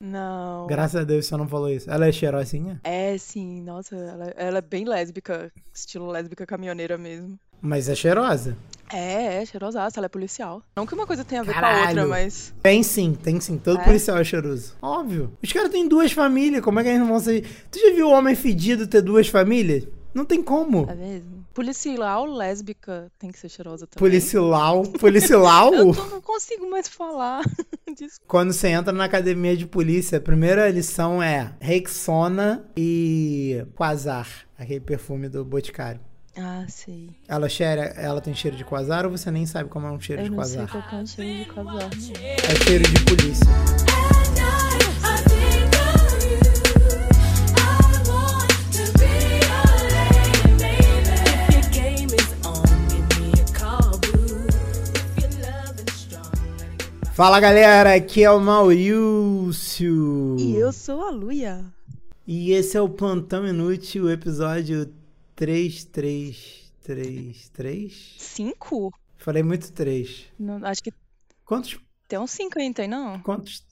Não. Graças a Deus você não falou isso. Ela é cheirosinha? É, sim, nossa, ela, ela é bem lésbica, estilo lésbica caminhoneira mesmo. Mas é cheirosa. É, é cheirosaça, ela é policial. Não que uma coisa tenha a ver com a Caralho. outra, mas. Tem sim, tem sim. Todo É? policial é cheiroso. Óbvio. Os caras têm duas famílias, como é que eles não vão ser... Tu já viu homem fedido ter duas famílias? Não tem como. É mesmo? Policial lésbica tem que ser cheirosa também. Policial. Policial? Eu não consigo mais falar. Desculpa. Quando você entra na academia de polícia, a primeira lição é Rexona e Quasar, aquele perfume do Boticário. Ah, sei. Ela cheira, ela tem cheiro de quasar ou você nem sabe como é um cheiro Eu de não sei quasar? qual é o cheiro de não. É cheiro de polícia. Fala galera, aqui é o Maurício. E eu sou a Luia. E esse é o Plantão Inútil, episódio 3333. Cinco? Falei muito 3. Não, acho que Quantos? tem uns cinco aí, não tem não? Quantos?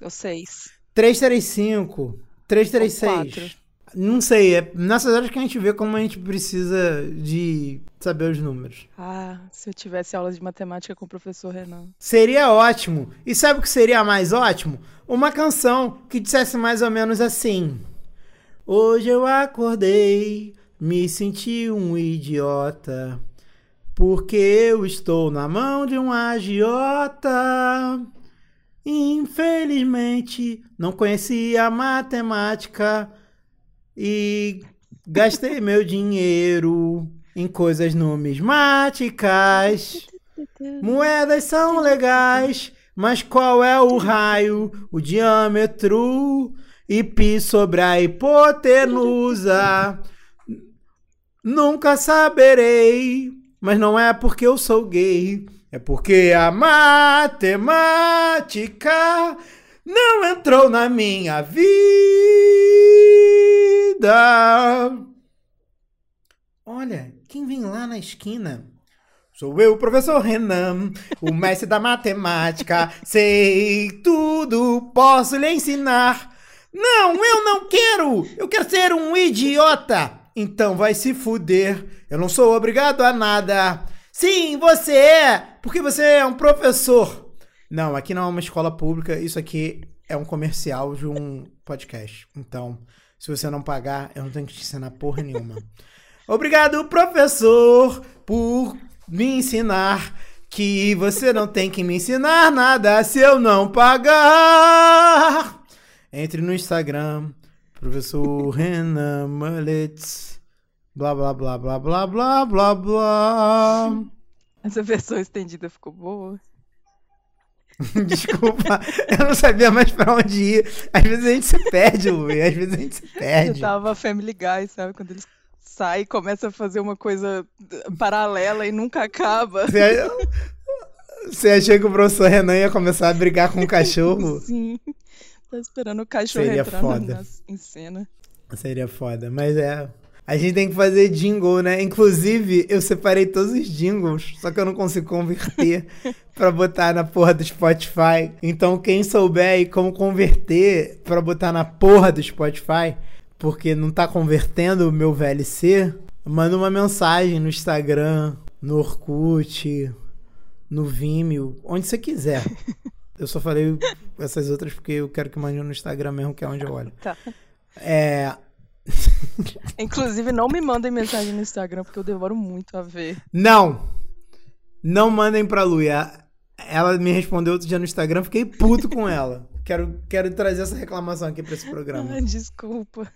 Ou seis? 335, 336. Não sei, é nessas horas que a gente vê como a gente precisa de saber os números. Ah, se eu tivesse aula de matemática com o professor Renan. Seria ótimo. E sabe o que seria mais ótimo? Uma canção que dissesse mais ou menos assim: Hoje eu acordei, me senti um idiota, porque eu estou na mão de um agiota. Infelizmente, não conhecia matemática e gastei meu dinheiro em coisas numismáticas. Moedas são legais, mas qual é o raio, o diâmetro e pi sobre a hipotenusa? Nunca saberei, mas não é porque eu sou gay, é porque a matemática não entrou na minha vida. Olha, quem vem lá na esquina? Sou eu, professor Renan, o mestre da matemática. Sei tudo, posso lhe ensinar. Não, eu não quero! Eu quero ser um idiota! Então vai se fuder. Eu não sou obrigado a nada. Sim, você é, porque você é um professor. Não, aqui não é uma escola pública, isso aqui é um comercial de um podcast. Então, se você não pagar, eu não tenho que te ensinar porra nenhuma. Obrigado, professor, por me ensinar que você não tem que me ensinar nada se eu não pagar. Entre no Instagram, professor Renan Mullets. Blá, blá, blá, blá, blá, blá, blá, blá. Essa versão estendida ficou boa. Desculpa, eu não sabia mais pra onde ir. Às vezes a gente se perde, Luiz. Às vezes a gente se Eu perde. tava Family Guy, sabe? Quando eles saem e começam a fazer uma coisa paralela e nunca acaba. Você, você achou que o professor Renan ia começar a brigar com o cachorro? Sim. Tô esperando o cachorro Seria entrar foda. na- em cena. Seria foda, mas é. A gente tem que fazer jingle, né? Inclusive, eu separei todos os jingles, só que eu não consigo converter pra botar na porra do Spotify. Então, quem souber aí como converter pra botar na porra do Spotify, porque não tá convertendo o meu VLC, manda uma mensagem no Instagram, no Orkut, no Vimeo, onde você quiser. Eu só falei essas outras porque eu quero que mande no Instagram mesmo, que é onde eu olho. Tá. É. Inclusive, não me mandem mensagem no Instagram, porque eu demoro muito a ver. Não! Não mandem pra Luia. Ela me respondeu outro dia no Instagram, fiquei puto com ela. Quero, quero trazer essa reclamação aqui pra esse programa. Desculpa.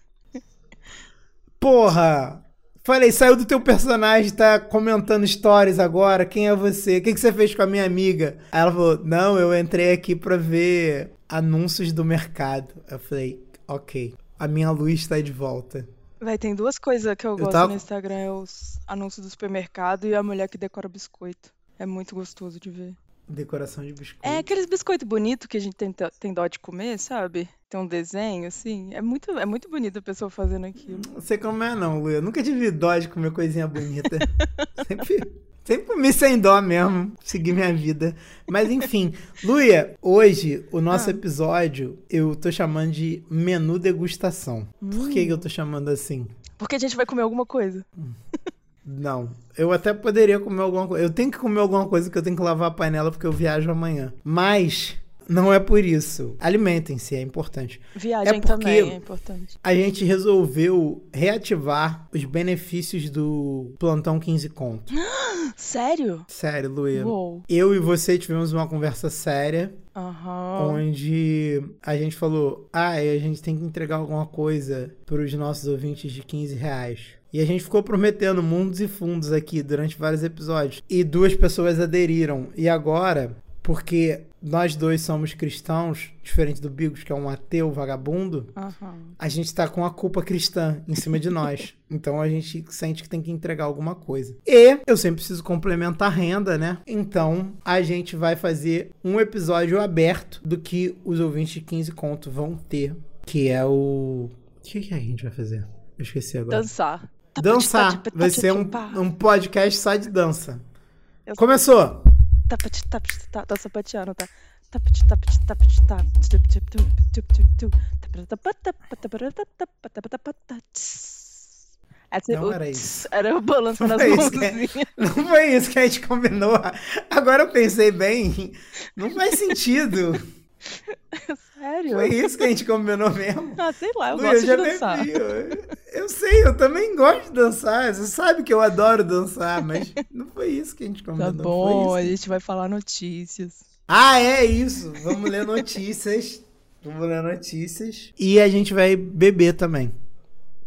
Porra! Falei, saiu do teu personagem, tá comentando stories agora. Quem é você? O que, que você fez com a minha amiga? Aí ela falou: Não, eu entrei aqui pra ver anúncios do mercado. Eu falei: Ok, a minha luz tá de volta. Vai, tem duas coisas que eu gosto tava- no Instagram: é os anúncios do supermercado e a mulher que decora biscoito. É muito gostoso de ver. Decoração de biscoito. É aqueles biscoitos bonitos que a gente tem, tem dó de comer, sabe? Tem um desenho, assim. É muito, é muito bonito a pessoa fazendo aquilo. Não sei como é, não, Lu. Eu nunca tive dó de comer coisinha bonita. sempre, Sempre comi sem dó mesmo, seguir minha vida. Mas enfim, Luia, hoje o nosso Ah. episódio eu tô chamando de menu degustação. Por que, que eu tô chamando assim? Porque a gente vai comer alguma coisa. Não, eu até poderia comer alguma coisa. Eu tenho que comer alguma coisa que eu tenho que lavar a panela porque eu viajo amanhã. Mas não é por isso. Alimentem-se, é importante. Viagem É também é importante. A gente resolveu reativar os benefícios do plantão 15 conto. Sério? Sério. Uou. Eu e você tivemos uma conversa séria Aham. onde a gente falou: ah, e a gente tem que entregar alguma coisa para os nossos ouvintes de 15 reais. E a gente ficou prometendo mundos e fundos aqui durante vários episódios. E duas pessoas aderiram. E agora, porque nós dois somos cristãos, diferente do Bigos, que é um ateu vagabundo, Aham. a gente tá com a culpa cristã em cima de nós. Então a gente sente que tem que entregar alguma coisa. E eu sempre preciso complementar a renda, né? Então a gente vai fazer um episódio aberto do que os ouvintes de 15 conto vão ter, que é o. O que, que a gente vai fazer? Eu esqueci agora. Dançar. Dançar. Vai ser um, um podcast só de dança. Começou! Tá sapateando, tá? Essa Não o era isso. Era eu balançando Não as foi isso que- mãozinhas. Não foi isso que a gente combinou. Agora eu pensei bem. Não faz sentido. Sério? Foi isso que a gente combinou mesmo. Ah, sei lá, eu Lu, gosto já de dançar. Eu, eu sei, eu também gosto de dançar. Você sabe que eu adoro dançar, mas não foi isso que a gente combinou. Tá bom, a gente vai falar notícias. Ah, é isso. Vamos ler notícias. Vamos ler notícias. E a gente vai beber também.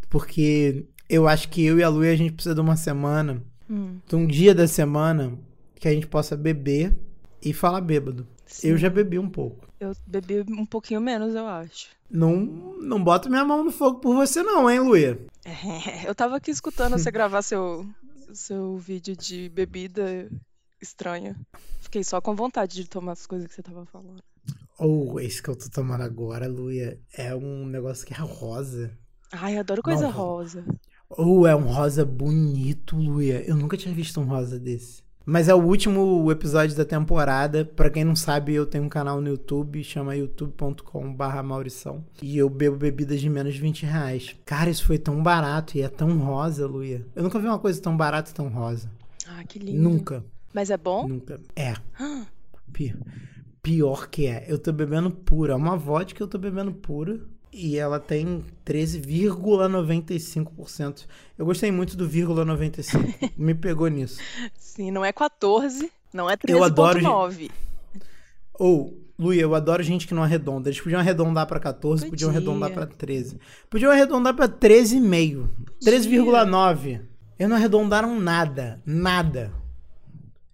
Porque eu acho que eu e a Lu a gente precisa de uma semana, Hum, de um dia da semana, que a gente possa beber e falar bêbado. Sim. Eu já bebi um pouco. Eu bebi um pouquinho menos, eu acho. Não, não boto minha mão no fogo por você, não, hein, Luia? É, eu tava aqui escutando você gravar seu, seu vídeo de bebida estranha. Fiquei só com vontade de tomar as coisas que você tava falando. Ou esse que eu tô tomando agora, Luia, é um negócio que é rosa. Ai, adoro coisa rosa. Ou é um rosa bonito, Luia. Eu nunca tinha visto um rosa desse. Mas é o último episódio da temporada. Pra quem não sabe, eu tenho um canal no YouTube, chama youtube.com.br Maurição. E eu bebo bebidas de menos de 20 reais. Cara, isso foi tão barato e é tão rosa, Luia. Eu nunca vi uma coisa tão barata e tão rosa. Ah, que lindo. Nunca. Mas é bom? Nunca. É. Pi- Pior que é. Eu tô bebendo pura. É uma vodka que eu tô bebendo pura. E ela tem 13,95%. Eu gostei muito do vírgula 95. Me pegou nisso. Sim, não é 14, não é Eu adoro 13.9. Ou, Luia, eu adoro gente que não arredonda. Eles podiam arredondar pra 14, podiam Podia. arredondar pra 13. Podiam arredondar pra 13,5. 13,9. Eles não arredondaram nada. Nada.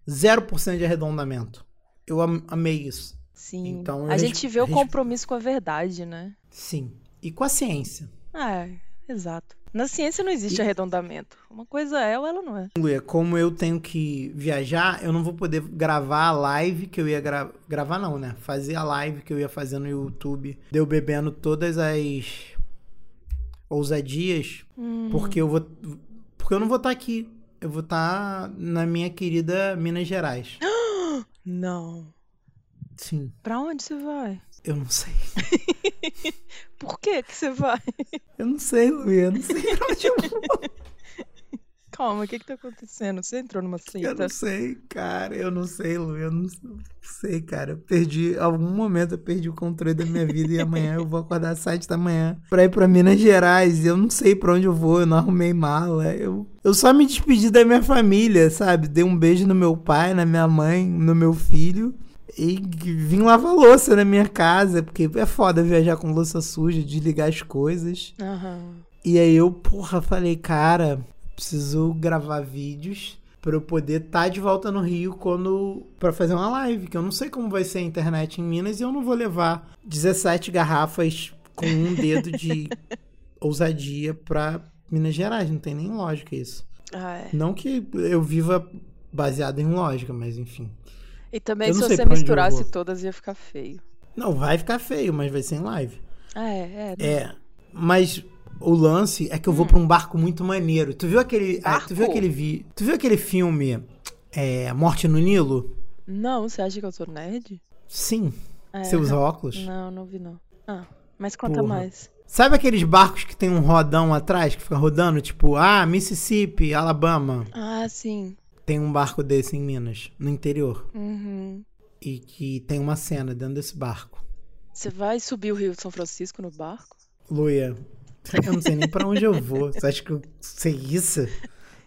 0% de arredondamento. Eu am- amei isso. Sim. Então, a gente vê o compromisso com a verdade, né? Sim. E com a ciência. É, exato. Na ciência não existe arredondamento. Uma coisa é ou ela não é. Luia, como eu tenho que viajar, eu não vou poder gravar a live que eu ia gra- gravar, não, né? Fazer a live que eu ia fazer no YouTube. Deu bebendo todas as ousadias, Hum, porque eu vou. Porque eu não vou estar aqui. Eu vou estar na minha querida Minas Gerais. Não. Sim, Pra onde você vai? eu não sei. Por que que você vai? Eu não sei, Luia. Eu não sei pra onde eu vou. Calma, o que que tá acontecendo? Você entrou numa Eu seita? não sei, cara. Eu não sei, Lu. Eu não sei, cara. Eu perdi. Algum momento eu perdi o controle da minha vida e amanhã eu vou acordar às 7 da manhã pra ir pra Minas Gerais. E eu não sei pra onde eu vou. Eu não arrumei mala. Eu, eu só me despedi da minha família, sabe? Dei um beijo no meu pai, na minha mãe, no meu filho. E vim lavar louça na minha casa, porque é foda viajar com louça suja, desligar as coisas. Aham. E aí eu, porra, falei, cara, preciso gravar vídeos pra eu poder estar de volta no Rio quando para fazer uma live, que eu não sei como vai ser a internet em Minas e eu não vou levar 17 garrafas com um dedo de ousadia pra Minas Gerais, não tem nem lógica isso. Ah, é. Não que eu viva baseado em lógica, mas enfim. E também se você misturasse todas ia ficar feio. Não, vai ficar feio, mas vai ser em live. Ah, é, é. né? É, mas o lance é que eu vou pra um barco muito maneiro. Tu viu aquele, ah, tu viu aquele vi, tu viu aquele filme É, Morte no Nilo? Não, você acha que eu sou nerd? Sim. É, Você usa óculos? Não, não vi não. Ah, mas conta Porra. mais. Sabe aqueles barcos que tem um rodão atrás que fica rodando? Tipo, ah, Mississippi, Alabama. Ah, sim. Tem um barco desse em Minas, no interior. Uhum. E que tem uma cena dentro desse barco. Você vai subir o Rio de São Francisco no barco? Luia, eu não sei nem pra onde eu vou. Você acha que eu sei isso?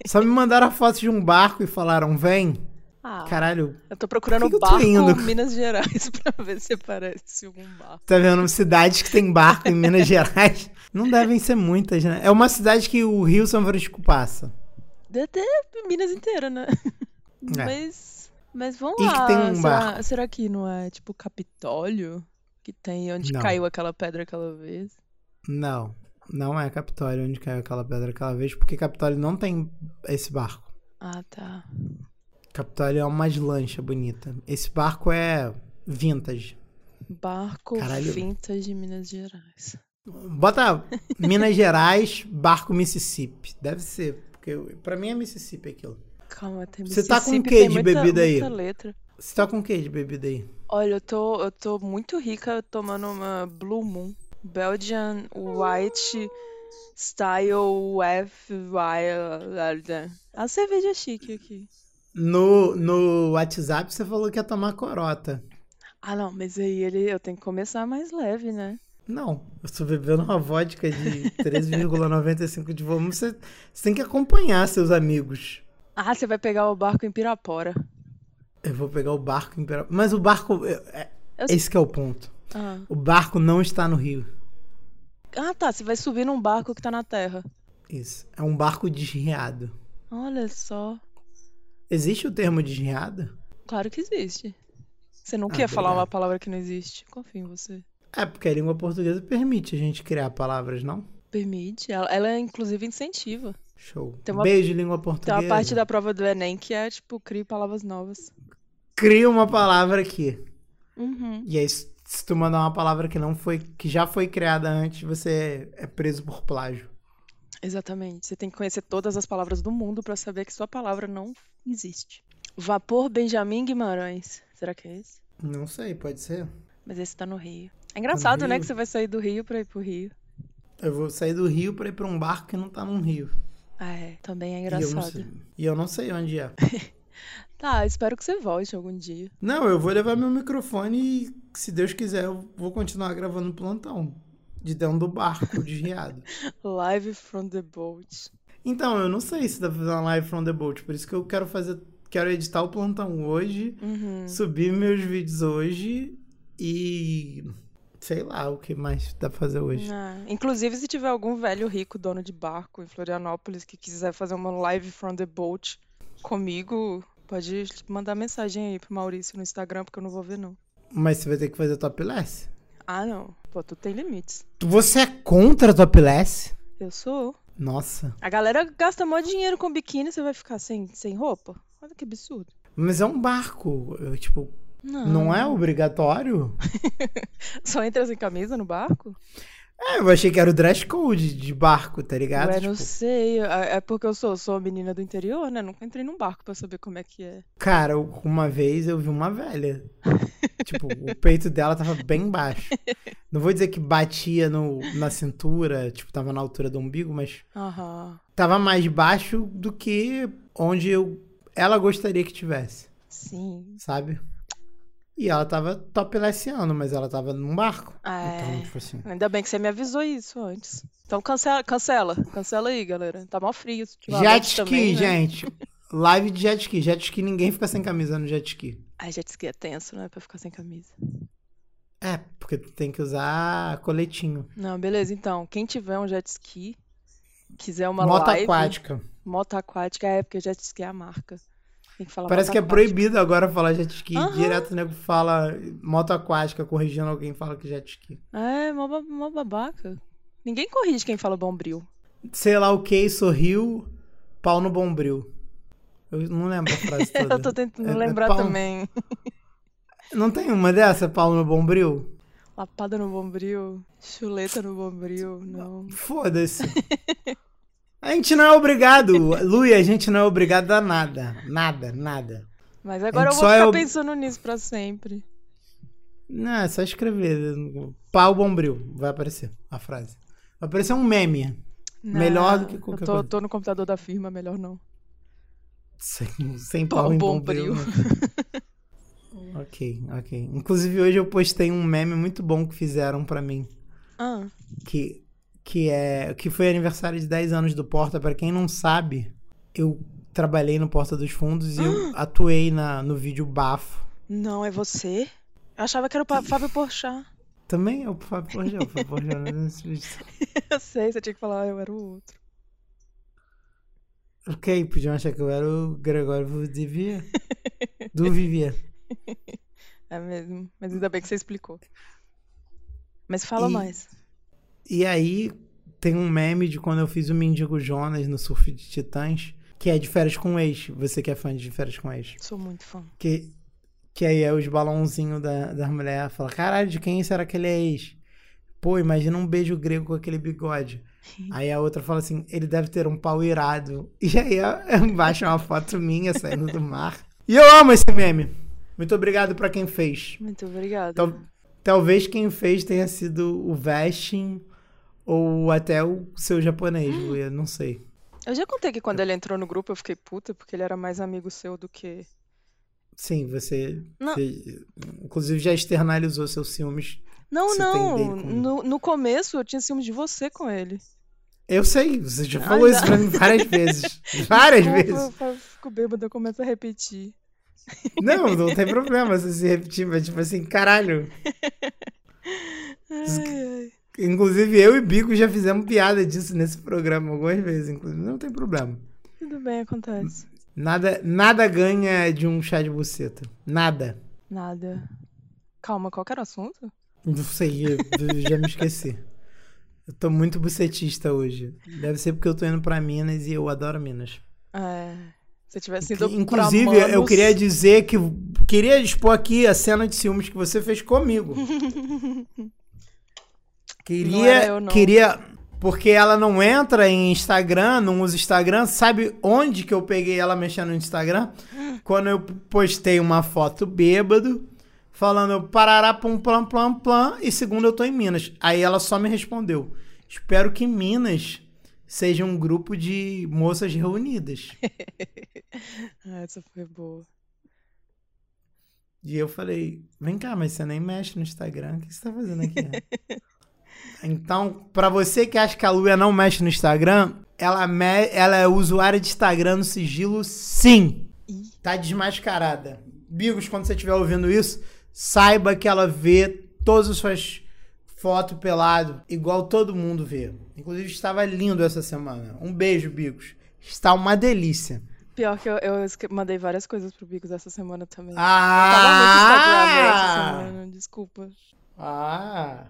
Só me mandaram a foto de um barco e falaram, vem. Ah, Caralho, eu tô procurando tô barco indo? Minas Gerais pra ver se aparece algum barco. tá vendo cidades que tem barco em Minas Gerais? Não devem ser muitas, né? É uma cidade que o Rio São Francisco passa. Ter Minas inteira, né? É. Mas, mas vamos E lá. um será, será que não é tipo Capitólio? Que tem onde Não. caiu aquela pedra aquela vez? Não, não é Capitólio onde caiu aquela pedra aquela vez, porque Capitólio não tem esse barco. Ah, tá. Capitólio é uma lancha bonita. Esse barco é vintage. Barco Caralho. vintage de Minas Gerais. Bota Minas Gerais, barco Mississippi. Deve ser, porque pra mim é Mississippi aquilo. Calma, tem Você tá com o Mississippi, tem de muita- bebida aí? Você tá com o que de bebida aí? Olha, eu tô, eu tô muito rica tomando uma Blue Moon. Belgian White Style F A cerveja chique aqui. No, no WhatsApp você falou que ia tomar corota. Ah, não, mas aí ele, eu tenho que começar mais leve, né? Não, eu tô bebendo uma vodka de 13,95 de volume. Você, você tem que acompanhar seus amigos. Ah, você vai pegar o barco em Pirapora. Eu vou pegar o barco em Pera- Mas o barco. é- é- Eu Esse que é o ponto. Ah. O barco não está no rio. ah, tá, você vai subir num barco que tá na terra. Isso. É um barco desriado. Olha só. Existe o termo desriado? Claro que existe. Você não Ah, quer falar obrigado. uma palavra que não existe. Confio em você. É, porque a língua portuguesa permite a gente criar palavras, não? Permite. Ela, ela inclusive incentiva. Show. Tem uma- Beijo, língua Tem portuguesa. uma parte da prova do Enem que é, tipo, crie palavras novas. Cria uma palavra aqui. Uhum. E aí, se tu mandar uma palavra que não foi, que já foi criada antes, você é preso por plágio. Exatamente. Você tem que conhecer todas as palavras do mundo pra saber que sua palavra não existe. Vapor Benjamin Guimarães. Será que é esse? Não sei, pode ser. Mas esse tá no Rio. É engraçado, né? Que você vai sair do Rio pra ir pro Rio. Eu vou sair do rio pra ir pra um barco que não tá num rio. Ah, é. Também é E eu, não engraçado. sei, e eu não sei onde é. Tá, espero que você volte algum dia. Não, eu vou levar meu microfone e, se Deus quiser, eu vou continuar gravando plantão. De dentro do barco, desriado. Live from the boat. Então, eu não sei se dá pra fazer uma live from the boat. Por isso que eu quero fazer. Quero editar o plantão hoje, Uhum. subir meus vídeos hoje e. Sei lá o que mais dá pra fazer hoje. Ah, inclusive, se tiver algum velho rico dono de barco em Florianópolis que quiser fazer uma live from the boat comigo, pode mandar mensagem aí pro Maurício no Instagram, porque eu não vou ver, não. Mas você vai ter que fazer topless? Ah, não. Pô, tu tem limites. Você é contra topless? Eu sou. Nossa. A galera gasta mó dinheiro com biquíni, você vai ficar sem, sem roupa? Olha que absurdo. Mas é um barco. eu, tipo, Não. não é obrigatório? Só entra sem camisa no barco? É, eu achei que era o dress code de barco, tá ligado? Ué, não Tipo, sei. É é porque eu sou, sou menina do interior, né? Nunca entrei num barco pra saber como é que é. Cara, uma vez eu vi uma velha. tipo, o peito dela tava bem baixo. Não vou dizer que batia no, na cintura, tipo, tava na altura do umbigo, mas Aham. tava mais baixo do que onde eu, ela gostaria que tivesse, Sim. sabe? E ela tava toplessiano, mas ela tava num barco. É. Então, tipo assim. Ainda bem que você me avisou isso antes. Então cancela, cancela. Cancela aí, galera. Tá mó frio. Jet ski, também, né? gente. Live de jet ski. Jet ski, ninguém fica sem camisa no jet ski. Ai, jet ski é tenso, né? Pra ficar sem camisa. É, porque tu tem que usar coletinho. Não, beleza. Então, quem tiver um jet ski, quiser uma Moto live... aquática. Moto aquática, é porque jet ski é a marca. Tem que falar Parece que é proibido agora falar jet ski. Aham. Direto o nego fala moto aquática, corrigindo alguém fala que jet ski. É, mó, mó babaca. Ninguém corrige quem fala bombril. Sei lá o que, sorriu, pau no bombril. Eu não lembro a frase toda. Eu tô tentando É- é lembrar pau- também. Não tem uma dessa, pau no bombril? Lapada no bombril, chuleta no bombril, não. Foda-se. A gente não é obrigado, Lui, a gente não é obrigado a nada. Nada, nada. Mas agora eu vou é ficar ob- pensando nisso pra sempre. Não, é só escrever. Pau bombril. Vai aparecer a frase. Vai aparecer um meme. Melhor do que Não, qualquer eu tô, coisa. tô no computador da firma, melhor não. Sem, sem Pau pau em bombril. bombril. ok, ok. Inclusive hoje eu postei um meme muito bom que fizeram pra mim. Ah, que, que é que foi aniversário de 10 anos do Porta. Pra quem não sabe, eu trabalhei no Porta dos Fundos e eu atuei na, no vídeo Bafo. não, é você? Eu achava que era o Fábio Porchat. Também é o Fábio Porchat, o Fábio Porchat nesse vídeo. Eu sei, você tinha que falar, eu era o outro. Ok, podiam achar que eu era o Gregório Vivier. Do Vivier. É mesmo. Mas ainda bem que você explicou. Mas fala E- mais. E aí tem um meme de quando eu fiz o Mendigo Jonas no Surf de Titãs, que é de férias com ex. Você que é fã de férias com ex. Sou muito fã. Que, que aí é os balãozinhos da, da mulher. Fala, caralho, de quem será que ele é ex? Pô, imagina um beijo grego com aquele bigode. Aí a outra fala assim, ele deve ter um pau irado. E aí embaixo é uma foto minha saindo do mar. E eu amo esse meme. Muito obrigado pra quem fez. Muito obrigada. Tal- talvez quem fez tenha sido o Vesting ou até o seu japonês, Luia, não sei. Eu já contei que quando ele entrou no grupo eu fiquei puta porque ele era mais amigo seu do que. Sim, você, Não. você, inclusive já externalizou seus ciúmes. Não, não. com- No, no começo eu tinha ciúmes de você com ele. Eu sei, você já Ah, falou isso pra mim várias vezes. Várias Desculpa, vezes. Eu fico bêbada, eu começo a repetir. Não, não tem problema você se repetir, mas tipo assim, caralho. Ai, ai. Inclusive eu e Bico já fizemos piada disso nesse programa algumas vezes, inclusive. Não tem problema. Tudo bem, acontece. Nada, nada ganha de um chá de buceta. Nada. Nada. Calma, qual era o assunto? Não sei, eu, eu já me esqueci. Eu tô muito bucetista hoje. Deve ser porque eu tô indo pra Minas e eu adoro Minas. É. Se tivesse ido Inclusive, pra eu Manos- queria dizer que queria expor aqui a cena de ciúmes que você fez comigo. Queria, queria, porque ela não entra em Instagram, não usa Instagram. Sabe onde que eu peguei ela mexendo no Instagram? Quando eu postei uma foto bêbado, falando parará pum plam plam plam e segundo eu tô em Minas. Aí ela só me respondeu: "Espero que Minas seja um grupo de moças reunidas". Ah, essa foi boa. E eu falei, vem cá, mas você nem mexe no Instagram, o que você tá fazendo aqui? então, pra você que acha que a Luia não mexe no Instagram, ela, me- ela é usuária de Instagram no sigilo, sim. Tá desmascarada. Bigos, quando você estiver ouvindo isso, saiba que ela vê todas as suas fotos pelado, igual todo mundo vê. Inclusive, estava lindo essa semana. Um beijo, Bigos. Está uma delícia. Pior que eu, eu mandei várias coisas pro Bigos essa semana também. Eu tava muito Instagram essa Ah! semana, desculpa. Ah!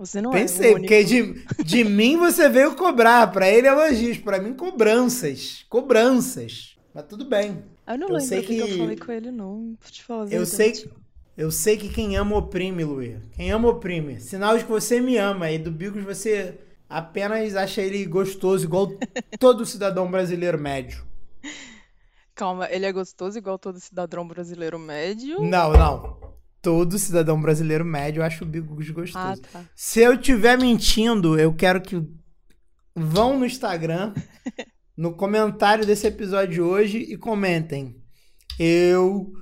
Você não Pensei, é o único. porque de, de mim você veio cobrar. Pra ele, elogios. Pra mim, cobranças. Cobranças. Mas tudo bem. Eu não eu lembro sei que, que eu que- falei com ele, não. Pra te falar Eu sei, eu sei que quem ama oprime, Luia. Quem ama oprime. Sinal de que você me ama. E do Bigos você apenas acha ele gostoso, igual todo cidadão brasileiro médio. Calma, ele é gostoso igual todo cidadão brasileiro médio? Não, não. Todo cidadão brasileiro médio acha o Bigos Ah, gostoso. tá. Se eu estiver mentindo, eu quero que vão no Instagram, no comentário desse episódio de hoje e comentem. Eu,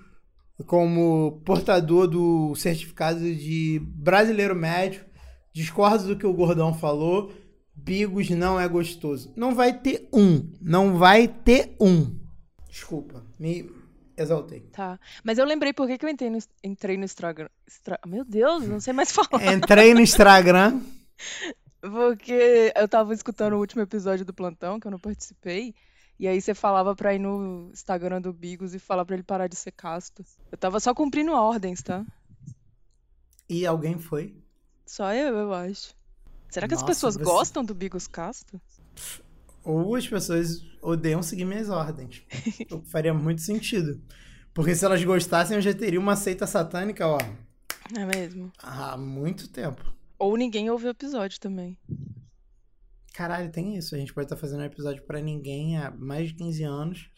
como portador do certificado de brasileiro médio, discordo do que o Gordão falou. Bigos não é gostoso. Não vai ter um. Não vai ter um. Desculpa, me exaltei. Tá. Mas eu lembrei por que, que eu entrei no, entrei no Instagram. Estra- Meu Deus, não sei mais falar. Entrei no Instagram. Porque eu tava escutando o último episódio do Plantão, que eu não participei. E aí você falava pra ir no Instagram do Bigos e falar pra ele parar de ser casto. Eu tava só cumprindo ordens, tá? E alguém foi. Só eu, eu acho. Será que as Nossa, pessoas você- gostam do Bigos casto? Ou as pessoas odeiam seguir minhas ordens. O que faria muito sentido. Porque se elas gostassem, eu já teria uma seita satânica, ó, É mesmo. há muito tempo. Ou ninguém ouve o episódio também. Caralho, tem isso. A gente pode estar fazendo um episódio pra ninguém há mais de 15 anos.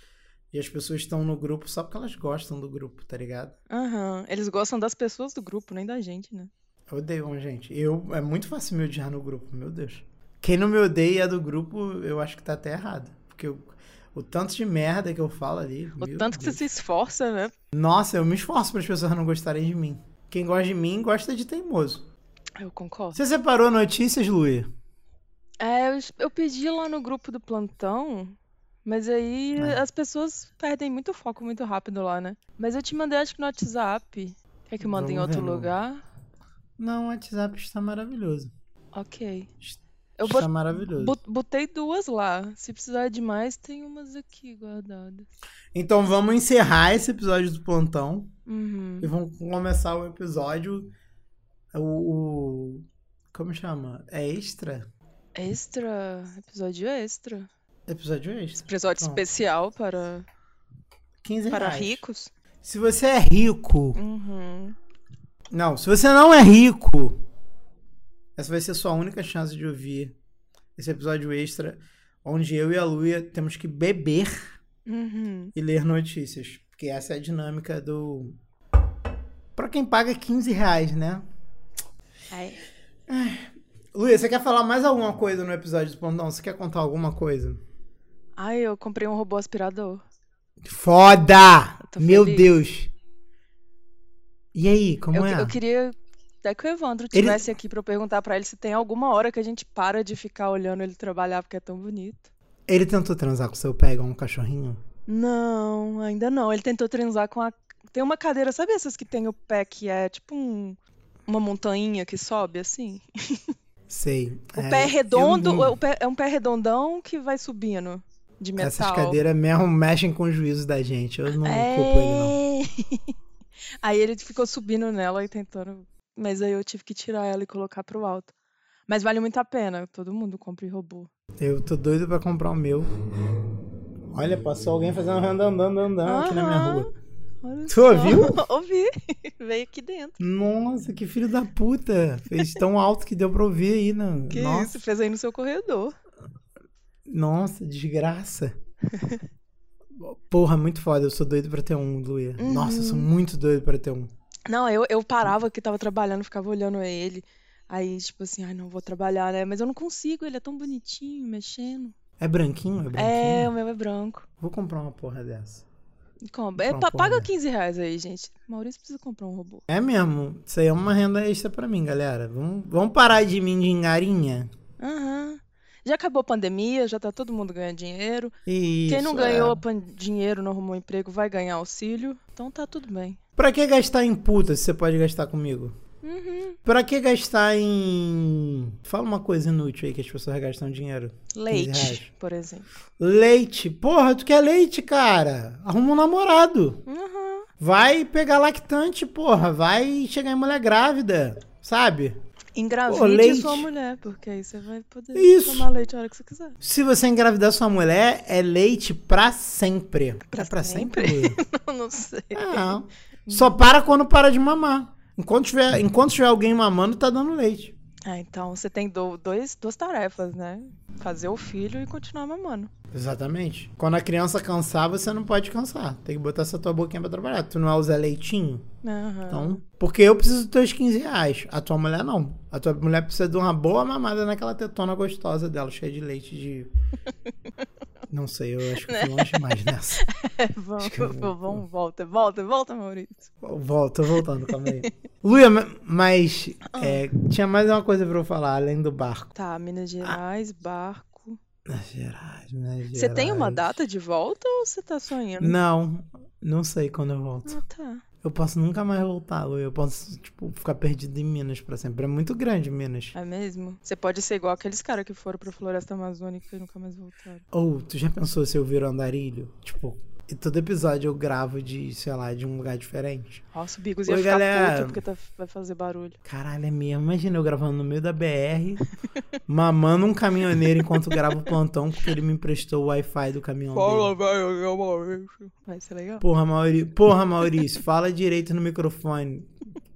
E as pessoas estão no grupo só porque elas gostam do grupo, tá ligado? Aham. Eles gostam das pessoas do grupo, nem da gente, né? Odeio, gente. Eu, é muito fácil me odiar no grupo, meu Deus. Quem não me odeia é do grupo, eu acho que tá até errado. Porque eu- o tanto de merda que eu falo ali. O tanto que Deus. você se esforça, né? Nossa, eu me esforço para as pessoas não gostarem de mim. Quem gosta de mim gosta de teimoso. Eu concordo. Você separou notícias, Luia? É, eu, eu pedi lá no grupo do plantão, mas aí É. as pessoas perdem muito foco muito rápido lá, né? Mas eu te mandei, acho que no WhatsApp. Quer que eu mande em outro ver lugar? Não, o WhatsApp está maravilhoso. Ok. Eu está bot- maravilhoso. bot- botei duas lá. Se precisar de mais, tem umas aqui guardadas. Então vamos encerrar esse episódio do plantão Uhum. e vamos começar o episódio. O. o- como chama? É extra? Extra. Episódio extra. Episódio extra. Episódio Pronto. especial para, 15 para reais. ricos. Se você é rico. Uhum. Não, se você não é rico, essa vai ser sua única chance de ouvir esse episódio extra, onde eu e a Luia temos que beber Uhum. e ler notícias. Porque essa é a dinâmica do. Pra quem paga 15 reais, né? Ai. Luia, você quer falar mais alguma coisa no episódio do Plantão? Você quer contar alguma coisa? Ai, eu comprei um robô aspirador. Foda! Meu. Deus! E aí, como Eu, é? eu queria até que o Evandro Ele- tivesse aqui pra eu perguntar pra ele se tem alguma hora que a gente para de ficar olhando ele trabalhar porque é tão bonito. Ele tentou transar com seu pé igual um cachorrinho? Não, ainda não. Ele tentou transar com a. Tem uma cadeira, sabe essas que tem o pé que é tipo um- uma montanha que sobe assim? Sei. O pé é redondo, não- o pé- é um pé redondão que vai subindo de metal. Essas cadeiras mesmo mexem com o juízo da gente. Eu não culpo ele, não. É. Aí ele ficou subindo nela e tentando. Mas aí eu tive que tirar ela e colocar pro alto. Mas vale muito a pena. Todo mundo compra robô. Eu tô doido pra comprar o meu. Olha, passou alguém fazendo andando, andando aqui na minha rua. Olha Tu só. ouviu? Ouvi. Veio aqui dentro. Nossa, que filho da puta. Fez tão alto que deu pra ouvir aí, né? Que Nossa, isso? Fez aí no seu corredor. nossa, desgraça. Porra, muito foda. Eu sou doido pra ter um, Luia. Nossa, eu sou Uhum. muito doido pra ter um. Não, eu, eu parava que tava trabalhando, ficava olhando ele. Aí, tipo assim, ai, não vou trabalhar, né? Mas eu não consigo, ele é tão bonitinho, mexendo. É branquinho? É branquinho? É, o meu é branco. Vou comprar uma porra dessa. Compra. É, porra paga dessa. 15 reais aí, gente. Maurício precisa comprar um robô. É mesmo. Isso aí é uma renda extra pra mim, galera. Vamos, vamos parar de mendigarinha? Aham. Já acabou a pandemia, já tá todo mundo ganhando dinheiro. Isso, Quem não é. ganhou pan- dinheiro, não arrumou emprego, vai ganhar auxílio. Então tá tudo bem. Pra que gastar em puta se você pode gastar comigo? Uhum. Pra que gastar em. Fala uma coisa inútil aí que as pessoas gastam dinheiro. Leite, por exemplo. Leite. Porra, tu quer leite, cara? Arruma um namorado. Uhum. Vai pegar lactante, porra. Vai chegar em mulher grávida. Sabe? Engravide leite. sua mulher, porque aí você vai poder Isso. tomar leite a hora que você quiser. Se você engravidar sua mulher, é leite pra sempre. Pra é pra sempre? sempre? Eu não sei. É. Só para quando para de mamar. Enquanto tiver, enquanto tiver alguém mamando, tá dando leite. Ah, então você tem do- dois, duas tarefas, né? Fazer o filho e continuar mamando. Exatamente. Quando a criança cansar, você não pode cansar. Tem que botar essa tua boquinha pra trabalhar. Tu não é o Zé Leitinho? Aham. Então, porque eu preciso dos teus 15 reais. A tua mulher não. A tua mulher precisa de uma boa mamada naquela tetona gostosa dela, cheia de leite de. Não sei, eu acho que fui longe demais nessa. vamos, eu vamos, volta, volta, volta, Maurício. Volta, voltando, calma aí. Luia, ma- mas Ah. é, tinha mais uma coisa pra eu falar, além do barco. Tá, Minas Gerais, barco. Minas Gerais, Minas Você tem uma Gerais. data de volta ou você tá sonhando? Não, não sei quando eu volto. Ah, tá. Eu posso nunca mais voltar. Eu posso, tipo, ficar perdido em Minas pra sempre. É muito grande Minas. É mesmo? Você pode ser igual aqueles caras que foram pra Floresta Amazônica e nunca mais voltaram. Ou, tu já pensou se eu viro andarilho? Tipo, e todo episódio eu gravo de, sei lá, de um lugar diferente. Nossa, o Bigos ia Oi, ficar galera. puto porque tá- vai fazer barulho. Caralho, é mesmo. Imagina eu gravando no meio da BR, mamando um caminhoneiro enquanto gravo o plantão, porque ele me emprestou o Wi-Fi do caminhão dele. velho, Maurício. Vai ser legal. Porra, Maurício, porra, Maurício, fala direito no microfone.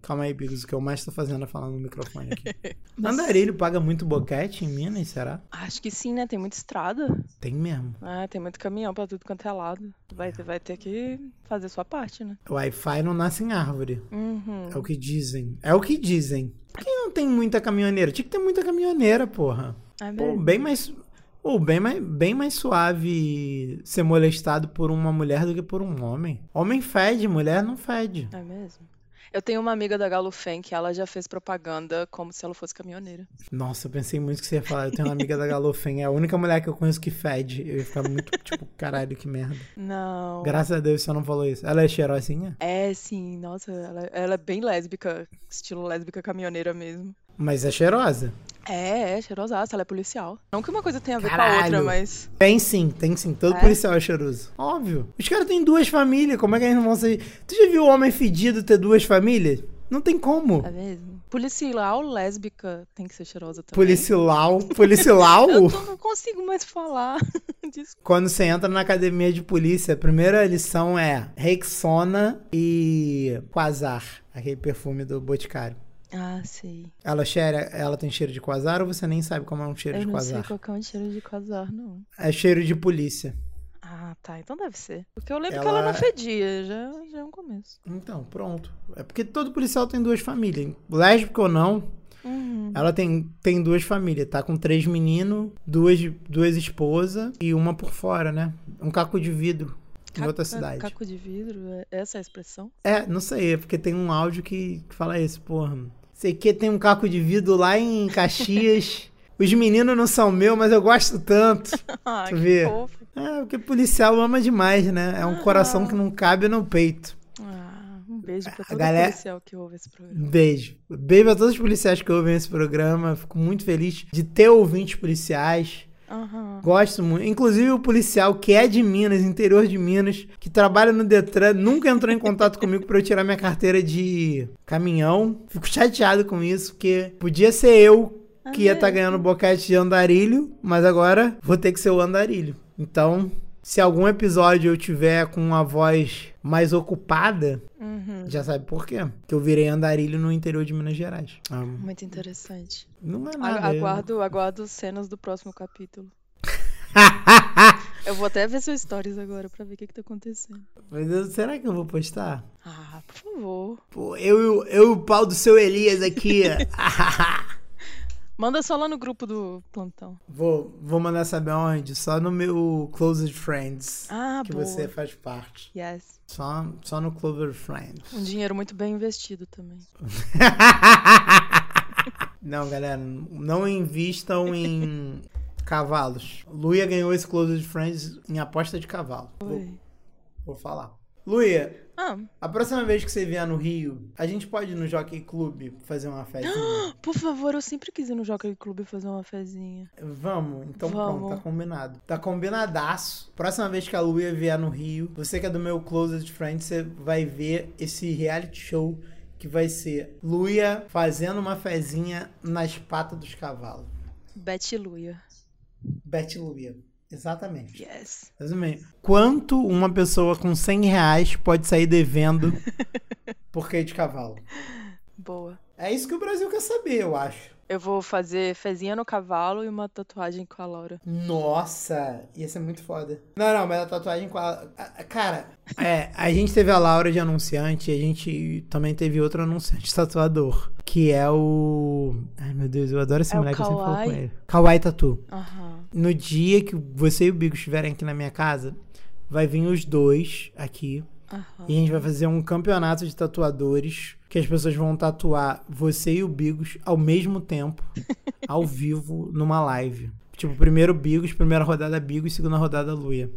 Calma aí, Bigos, o que eu mais tô fazendo é falar no microfone aqui. Andarilho paga muito boquete em Minas, será? Acho que sim, né? Tem muita estrada. Tem mesmo. Ah, tem muito caminhão pra tudo quanto é lado. Vai, ter- vai ter que fazer sua parte, né? Wi-Fi não nasce em árvore. Uhum. É o que dizem. É o que dizem. Por que não tem muita caminhoneira? Tinha que ter muita caminhoneira, porra. É Pô, mesmo. bem mais. Pô, bem mais, bem mais suave ser molestado por uma mulher do que por um homem. Homem fede, mulher não fede. É mesmo. Eu tenho uma amiga da Galo Fen que ela já fez propaganda como se ela fosse caminhoneira. Nossa, eu pensei muito que você ia falar. Eu tenho uma amiga da Galofen, é a única mulher que eu conheço que fede. Eu ia ficar muito, tipo, caralho, que merda. Não. Graças a Deus você não falou isso. Ela é cheirosinha? É, sim, nossa, ela, ela é bem lésbica, estilo lésbica caminhoneira mesmo. Mas é cheirosa. É, é cheirosaça, ela é policial. Não que uma coisa tenha a ver com a Caralho. outra, mas. Tem sim, tem sim. Todo É? policial é cheiroso. Óbvio. Os caras têm duas famílias, como é que eles não vão ser... Tu já viu homem fedido ter duas famílias? Não tem como. É mesmo? Policial lésbica tem que ser cheirosa também. Policial, policial. Eu não consigo mais falar. Desculpa. Quando você entra na academia de polícia, a primeira lição é Rexona e Quasar, aquele perfume do Boticário. Ah, sei. Ela cheira, ela tem cheiro de quasar ou você nem sabe como é um cheiro Eu de não sei quasar? qual é o cheiro de quasar, não. É cheiro de polícia. Ah, tá. Então deve ser. Porque eu lembro que Ela- ela não fedia. Já, já é um começo. Então, pronto. É porque todo policial tem duas famílias. Lésbico ou não, Uhum. ela tem, tem duas famílias. Tá com três meninos, duas, duas esposas e uma por fora, né? Um caco de vidro em Caco- outra cidade. Caco de vidro, é- essa é a expressão? É, não sei, é porque tem um áudio que, que fala isso, porra. Sei que tem um caco de vidro lá em Caxias. Os meninos não são meus, mas eu gosto tanto. Ah, Tu que vê? fofo. É, porque policial ama demais, né? É um coração que não cabe no peito. Ah, um beijo pra todo galera- policial que ouve esse Um programa. beijo. Beijo a todos os policiais que ouvem esse programa. Fico muito feliz de ter ouvintes policiais. Aham. Gosto muito. Inclusive o policial que é de Minas, interior de Minas, que trabalha no Detran, nunca entrou em contato comigo pra eu tirar minha carteira de caminhão. Fico chateado com isso, porque podia ser eu que ia estar ganhando boquete de andarilho, mas agora vou ter que ser o andarilho. Então, se algum episódio eu tiver com uma voz mais ocupada, Uhum. já sabe por quê? Que eu virei andarilho no interior de Minas Gerais. Ah, Muito interessante. não é nada. eu- Aguardo, aguardo cenas do próximo capítulo. Eu vou até ver seus stories agora pra ver o que, que tá acontecendo. Mas eu- será que eu vou postar? Ah, por favor. Pô, eu, eu, eu e o pau do seu Elias aqui. Manda só lá no grupo do plantão. vou, vou mandar saber onde? Só no meu Closed Friends. Ah, que boa. você faz parte. Yes. Só, só no Clover Friends. Um dinheiro muito bem investido também. Não, galera, não invistam em cavalos. Luia ganhou esse Closed Friends em aposta de cavalo. Vou, vou falar. Luia, Ah, a próxima vez que você vier no Rio, a gente pode ir no Jockey Club fazer uma festinha? por favor, eu sempre quis ir no Jockey Club fazer uma fezinha. Vamos, então Vamos. pronto, tá combinado. Tá combinadaço. Próxima vez que a Luia vier no Rio, você que é do meu Closest Friend, você vai ver esse reality show que vai ser Luia fazendo uma fezinha nas patas dos cavalos. Betty Luia. Betty Luia. Exatamente. Yes. Exatamente. Quanto uma pessoa com 100 reais pode sair devendo por de cavalo? Boa. É isso que o Brasil quer saber, eu acho. Eu vou fazer fezinha no cavalo e uma tatuagem com a Laura. Nossa, ia ser muito foda. Não, não, mas a tatuagem com a. Cara, é, a gente teve a Laura de anunciante e a gente também teve outro anunciante tatuador. Que é o. Ai, meu Deus, eu adoro esse É moleque, eu sempre falo com ele. Kawaii Tatu. Aham. No dia que você e o Bigo estiverem aqui na minha casa, vai vir os dois aqui. Aham. E a gente vai fazer um campeonato de tatuadores que as pessoas vão tatuar você e o Bigos ao mesmo tempo, ao vivo, numa live. Tipo, primeiro Bigos, primeira rodada Bigos, segunda rodada Luia.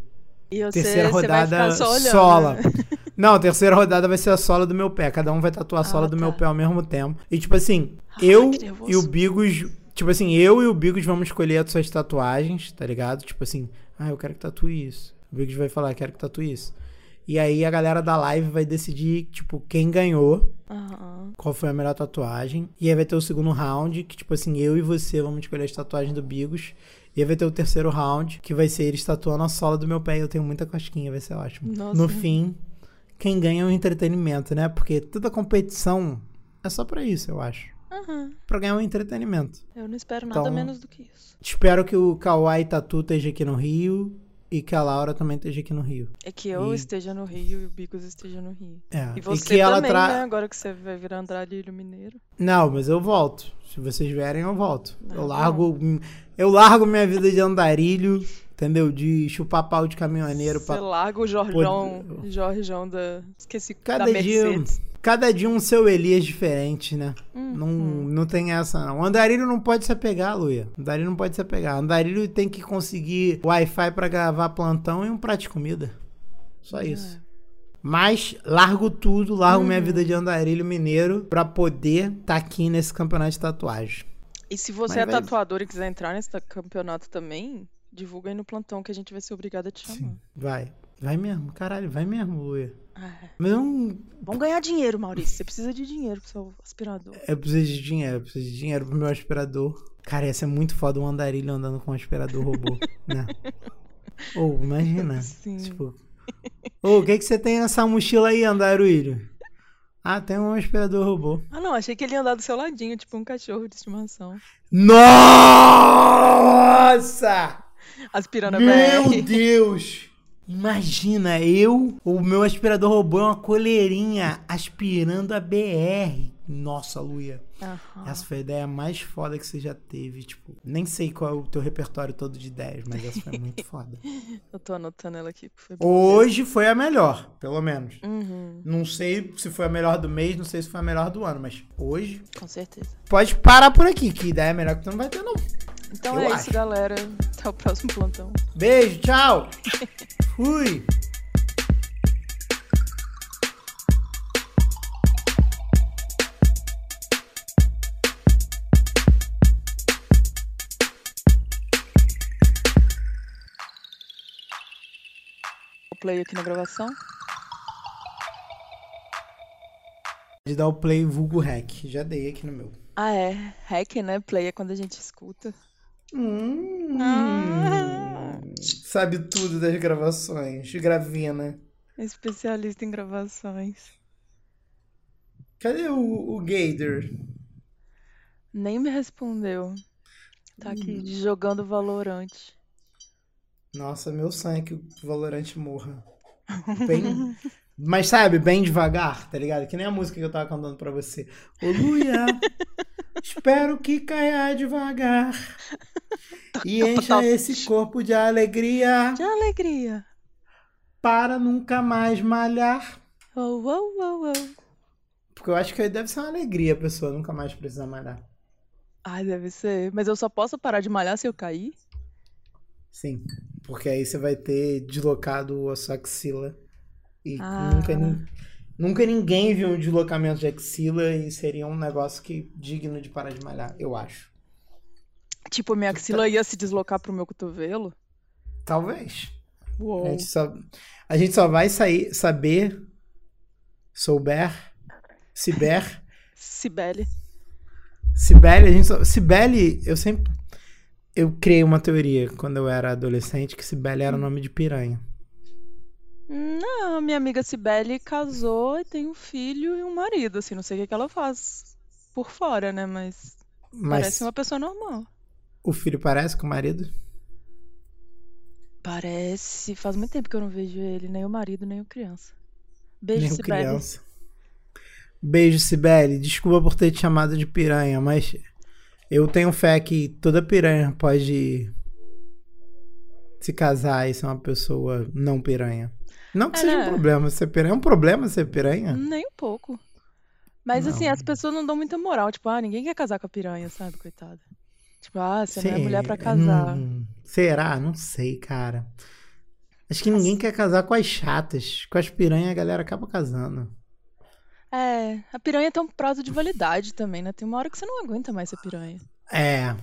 E você, Terceira você rodada olhando, sola. né? Não, terceira rodada vai ser a sola do meu pé. Cada um vai tatuar a Ah, sola do meu tá. pé ao mesmo tempo. E tipo assim, Ai, eu e o Bigos. Tipo assim, eu e o Bigos vamos escolher as suas tatuagens, tá ligado? Tipo assim, ah, eu quero que tatue isso. O Bigos vai falar, quero que tatue isso. E aí a galera da live vai decidir, tipo, quem ganhou, Aham. qual foi a melhor tatuagem. E aí vai ter o segundo round, que, tipo assim, eu e você vamos escolher as tatuagens do Bigos. E aí vai ter o terceiro round, que vai ser eles tatuando a sola do meu pé. E eu tenho muita cosquinha, vai ser ótimo. Nossa. No fim, quem ganha é o entretenimento, né? Porque toda competição É só pra isso, eu acho. Aham. Pra ganhar um entretenimento. Eu não espero nada Então- menos do que isso. Espero que o Kawai Tatu esteja aqui no Rio e que a Laura também esteja aqui no Rio. É que eu E- esteja no Rio e o Bicos esteja no Rio. É. E você que ela também, tra... né? Agora que você vai virar Andrade Mineiro. Não, mas eu volto. Se vocês vierem, eu volto. Ah, Eu largo, eu largo minha vida de andarilho, entendeu? De chupar pau de caminhoneiro Você pra larga o Jorjão, Jorjão da... Esqueci, cada da dia, Mercedes. cada dia um seu Elias diferente, né? Hum, Não, não tem essa, não. O andarilho não pode se apegar, Luia. O andarilho não pode se apegar. O andarilho tem que conseguir Wi-Fi pra gravar plantão e um prato de comida. Só isso. Mas largo tudo, largo minha vida de andarilho mineiro pra poder tá aqui nesse campeonato de tatuagem. E se você Mas é vai- tatuador e quiser entrar nesse campeonato também, divulga aí no plantão que a gente vai ser obrigado a te chamar. Vai. Vai mesmo, caralho, vai mesmo, Luia. Ah, Mas eu não. Vamos ganhar dinheiro, Maurício. Você precisa de dinheiro pro seu aspirador. Eu preciso de dinheiro, eu preciso de dinheiro pro meu aspirador. Cara, ia ser muito foda um andarilho andando com um aspirador robô, né? Ou, imagina. Sim. Tipo. Ô, o que, que você tem nessa mochila aí, andarilho? Ah, tem um aspirador robô. Ah, não. Achei que ele ia andar do seu ladinho, tipo um cachorro de estimação. Nossa! Aspirando a Meu BR. Deus! Imagina, eu, o meu aspirador robô é uma coleirinha aspirando a BR. Nossa, Luia. Aham. Essa foi a ideia mais foda que você já teve. Tipo, nem sei qual é o teu repertório todo de ideias, mas essa foi muito foda. Eu tô anotando ela aqui. Foi. Hoje foi a melhor, pelo menos. Uhum, Não sei se foi a melhor do mês, não sei se foi a melhor do ano, mas hoje. com certeza. Pode parar por aqui, que ideia melhor que tu não vai ter, não. Então Eu é acho. isso, galera. Até o próximo plantão. Beijo, tchau! Fui! Play aqui na gravação. De dar o play vulgo hack. Já dei aqui no meu. Ah, é. Hack, né? Play é quando a gente escuta. Hum, Ah. Sabe tudo das gravações. Gravina. Especialista em gravações. Cadê o, o Gator? Nem me respondeu. Tá aqui jogando Valorante. Nossa, meu sonho é que o Valorante morra. Bem... Mas sabe, bem devagar, tá ligado? Que nem a música que eu tava cantando pra você. Ô Luia, espero que caia devagar e encha esse corpo de alegria De alegria. para nunca mais malhar. Oh, oh, oh, oh. Porque eu acho que aí deve ser uma alegria a pessoa nunca mais precisar malhar. Ai, deve ser. Mas eu só posso parar de malhar se eu cair? Sim, porque aí você vai ter deslocado a sua axila. E Ah. nunca, nunca ninguém viu um deslocamento de axila e seria um negócio que digno de parar de malhar, eu acho. Tipo, minha axila ia se deslocar pro meu cotovelo? Talvez. A Uou. gente só, a gente só vai sair, saber, souber, ciber, Cibele. Cibele, a gente só, Cibele, eu sempre, eu criei uma teoria quando eu era adolescente que Cibele era o nome de piranha. Não, minha amiga Cibele casou e tem um filho e um marido, assim, não sei o que que ela faz por fora, né? Mas Mas parece uma pessoa normal. o filho parece com o marido? Parece. Faz muito tempo que eu não vejo ele, nem o marido, nem o criança. Beijo, Nem Cibele. criança. Beijo, Sibeli. Desculpa por ter te chamado de piranha, mas eu tenho fé que toda piranha pode se casar e ser uma pessoa não piranha. Não que É, seja um problema ser piranha. É um problema ser piranha? Nem um pouco. Mas assim, Não. as pessoas não dão muita moral. Tipo, ah, ninguém quer casar com a piranha, sabe, coitada. Tipo, ah, você não é mulher pra casar. não- será? Não sei, cara. Acho que ninguém quer casar com as chatas. Com as piranhas a galera acaba casando. É, a piranha tem um prazo de validade também, né? Tem uma hora que você não aguenta mais ser piranha. É.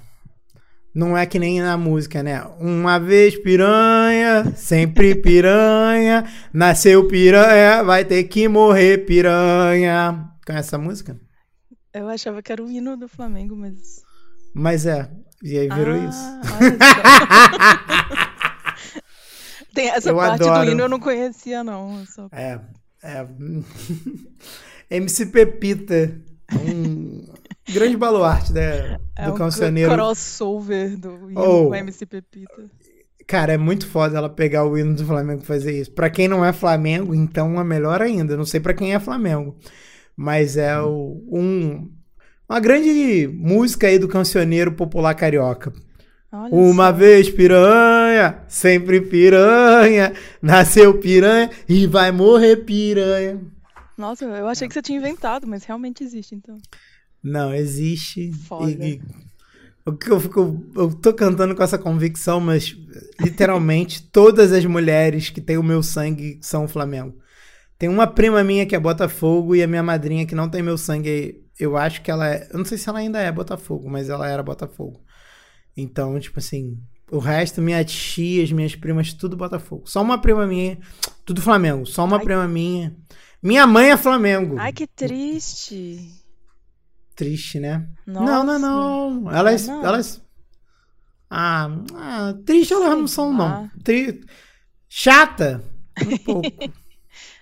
Não é que nem na música, né? Uma vez piranha, sempre piranha, nasceu piranha, vai ter que morrer piranha. Conhece essa música? Eu achava que era o hino do Flamengo, mas. Mas é. E aí virou Ah, isso. Tem essa Eu parte adoro. do hino eu não conhecia, não. só- É. É. MC Pepita. Um grande baluarte né, É do um cancioneiro. crossover do hino Oh. com MC Pepita. Cara, é muito foda ela pegar o hino do Flamengo e fazer isso. Pra quem não é Flamengo, então é melhor ainda. Não sei pra quem é Flamengo. Mas é o- um, uma grande música aí do cancioneiro popular carioca. Olha Uma só. vez piranha, sempre piranha. Nasceu piranha e vai morrer piranha. Nossa, eu achei que você tinha inventado, mas realmente existe, então. Não, existe. Foda. E, o que eu fico. Eu tô cantando com essa convicção, mas literalmente todas as mulheres que têm o meu sangue são Flamengo. Tem uma prima minha que é Botafogo e a minha madrinha que não tem meu sangue. Eu acho que ela é. Eu não sei se ela ainda é Botafogo, mas ela era Botafogo. Então, tipo assim. O resto, minha tia, as minhas primas, tudo Botafogo. Só uma prima minha, tudo Flamengo. Só uma Ai. prima minha. Minha mãe é Flamengo. Ai, que triste. Triste, né? Nossa. Não, não, não. Elas. Não. elas... Ah, ah, triste elas não são, não. lá. Tri... Chata. Um pouco.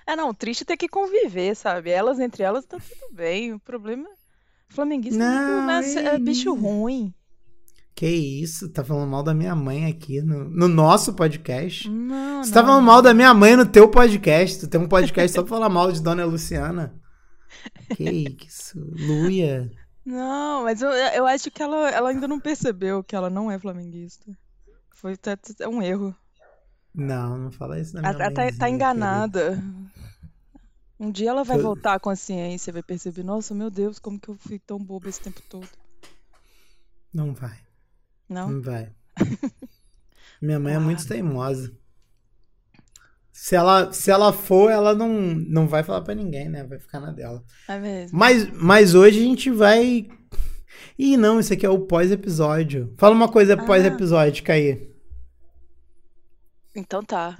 É, não, triste ter que conviver, sabe? Elas entre elas tá tudo bem. O problema é flamenguista Não, não, é, bicho ruim. que isso? Tá falando mal da minha mãe aqui no, no nosso podcast. Não, Você não. tá falando mal da minha mãe no teu podcast. Tu tem um podcast só pra falar mal de Dona Luciana. Que isso? Luia. Não, mas eu, eu acho que ela, ela ainda não percebeu que ela não é flamenguista. Foi tá- tá- é um erro. Não, não fala isso da minha Ela tá, tá enganada. Um dia ela vai Foi- voltar à consciência, vai perceber, nossa, meu Deus, como que eu fui tão boba esse tempo todo. Não vai. Não? Não vai. Minha mãe é Claro. muito teimosa. Se ela, se ela for, ela não, não vai falar pra ninguém, né? Vai ficar na dela. É mesmo. Mas, mas hoje a gente vai. Ih, não, isso aqui é o pós-episódio. Fala uma coisa Ah. pós-episódio, Caí. Então tá.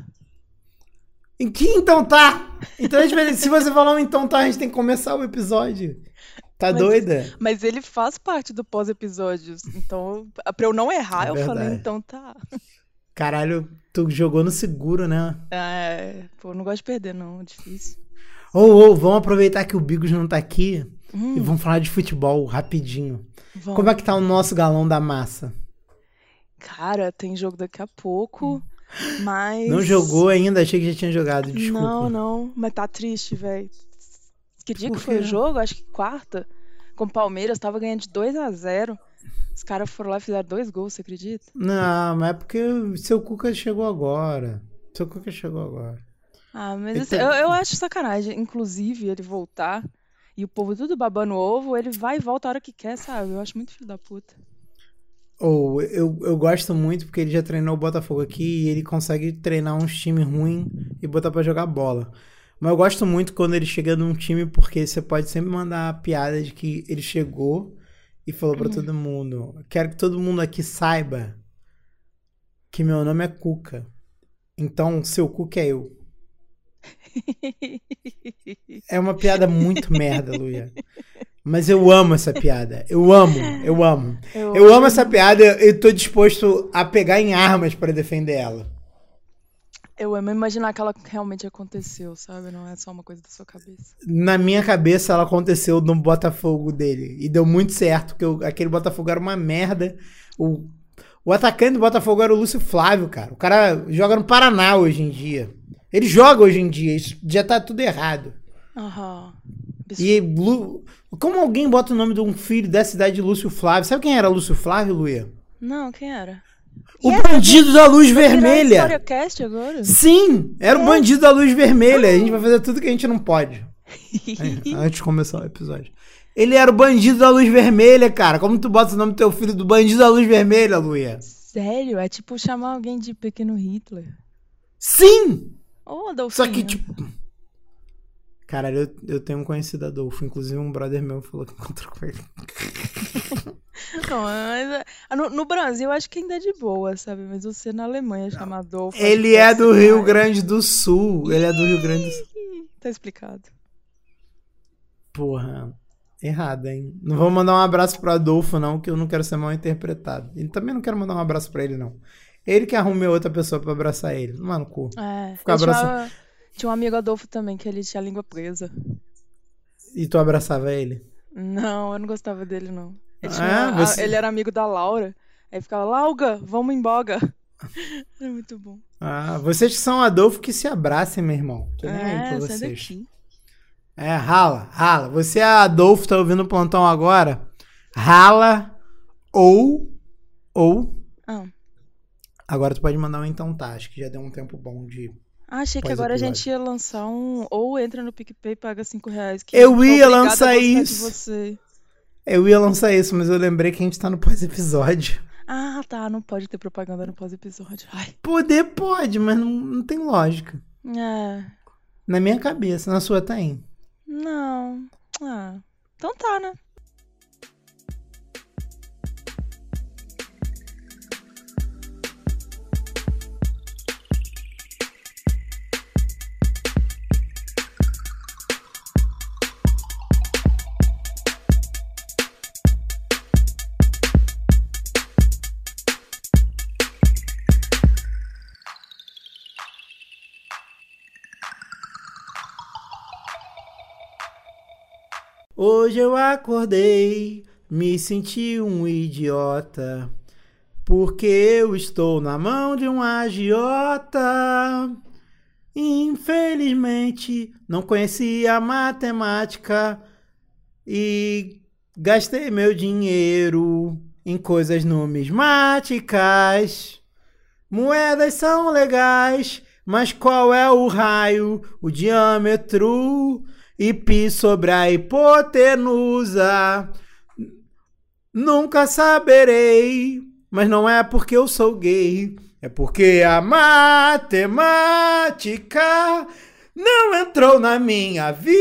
Em que então tá? Então a gente vai- se você falar um então tá, a gente tem que começar o episódio. Tá Mas- doida? Mas ele faz parte do pós-episódio. Então, pra eu não errar, É eu falei, verdade. então tá. Caralho, tu jogou no seguro, né? É, pô, não gosto de perder, não. É difícil. Ô, ô, vamos aproveitar que o Bigos não tá aqui e Hum, vamos falar de futebol rapidinho. vamos. Como é que tá o nosso galão da massa? Cara, tem jogo daqui a pouco, mas. Não jogou ainda? Achei que já tinha jogado, desculpa. Não, não, mas tá triste, velho. Que dia que foi o jogo? Acho que quarta. Com o Palmeiras, tava ganhando de 2 a 0 Os caras foram lá e fizeram dois gols, você acredita? Não, mas é porque o seu Cuca chegou agora. Seu Cuca chegou agora. Ah, mas assim, tem- eu, eu acho sacanagem. Inclusive, ele voltar e o povo tudo babando ovo, ele vai e volta a hora que quer, sabe? Eu acho muito filho da puta. Ou eu, eu gosto muito porque ele já treinou o Botafogo aqui e ele consegue treinar uns times ruins e botar pra jogar bola. Mas eu gosto muito quando ele chega num time porque você pode sempre mandar a piada de que ele chegou e falou pra todo mundo: Quero que todo mundo aqui saiba que meu nome é Cuca. Então, seu Cuca é eu. É uma piada muito merda, Luia. Mas eu amo essa piada. Eu amo, eu amo. Eu amo essa piada e tô disposto a pegar em armas pra defender ela. Eu amo imaginar que ela realmente aconteceu, sabe? Não é só uma coisa da sua cabeça. Na minha cabeça, ela aconteceu no Botafogo dele. E deu muito certo, porque o- aquele Botafogo era uma merda. O, o atacante do Botafogo era o Lúcio Flávio, cara. O cara joga no Paraná hoje em dia. Ele joga hoje em dia, isso já tá tudo errado. Aham. E Lu- como alguém bota o nome de um filho dessa cidade de Lúcio Flávio? Sabe quem era Lúcio Flávio, Luia? Não, quem era? O Yes, bandido da luz vermelha. Agora? Sim, era o É. bandido da luz vermelha. A gente vai fazer tudo que a gente não pode. É, antes de começar o episódio. Ele era o bandido da luz vermelha, cara. Como tu bota o nome do teu filho do bandido da luz vermelha, Luia? Sério? É tipo chamar alguém de pequeno Hitler. Sim! Adolfinho. Só que, tipo. Caralho, eu, eu tenho um conhecido Adolfo. Inclusive, um brother meu falou que encontrou com ele. Não, mas, ah, no, no Brasil acho que ainda é de boa, sabe? Mas você na Alemanha chama Adolfo. Ele é do Rio mais. Grande do Sul. Ele é do Rio Grande do Sul. Tá explicado. Porra. Errado, hein? Não vou mandar um abraço pro Adolfo, não, que eu não quero ser mal interpretado. E também não quero mandar um abraço pra ele, não. Ele que arrume outra pessoa pra abraçar ele. Mano, cu. É, Ficar abraçando. Tinha um amigo Adolfo também, que ele tinha a língua presa. E tu abraçava ele? Não, eu não gostava dele, não. Ele, Ah, você- ele era amigo da Laura. Aí ficava, Lauga, vamos embora. Era muito bom. Ah, vocês que são Adolfo que se abracem, meu irmão. Tô nem aí É, pra sai vocês. É, rala, rala. Você é Adolfo, tá ouvindo o plantão agora? Rala ou. Ou. Ah. Agora tu pode mandar um então tá. Acho que já deu um tempo bom de. Ah, achei que agora a gente ia lançar um. Ou entra no PicPay e paga 5 reais. Que Eu ia lançar isso. você. Eu ia lançar isso, mas eu lembrei que a gente tá no pós-episódio. Ah, tá. Não pode ter propaganda no pós-episódio. Poder pode, mas não, não tem lógica. É. Na minha cabeça, na sua tem. Não. Ah. Então tá, né? Hoje eu acordei, me senti um idiota, porque eu estou na mão de um agiota. Infelizmente, não conhecia matemática e gastei meu dinheiro em coisas numismáticas. Moedas são legais, mas qual é o raio, o diâmetro e pi sobre a hipotenusa? Nunca saberei, mas não é porque eu sou gay, é porque a matemática não entrou na minha vida.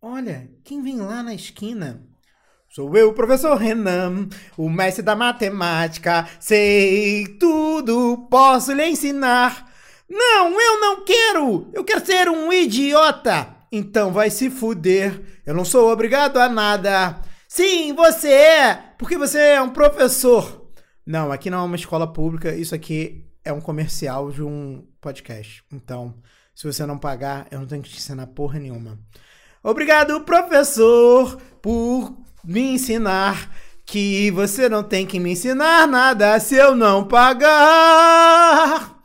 Olha, quem vem lá na esquina? Sou eu, professor Renan, o mestre da matemática. Sei tudo, posso lhe ensinar. Não, eu não quero! Eu quero ser um idiota! Então vai se fuder. Eu não sou obrigado a nada. Sim, você é, porque você é um professor. Não, aqui não é uma escola pública, isso aqui é um comercial de um podcast. Então, se você não pagar, eu não tenho que te ensinar porra nenhuma. Obrigado, professor, por me ensinar que você não tem que me ensinar nada se eu não pagar.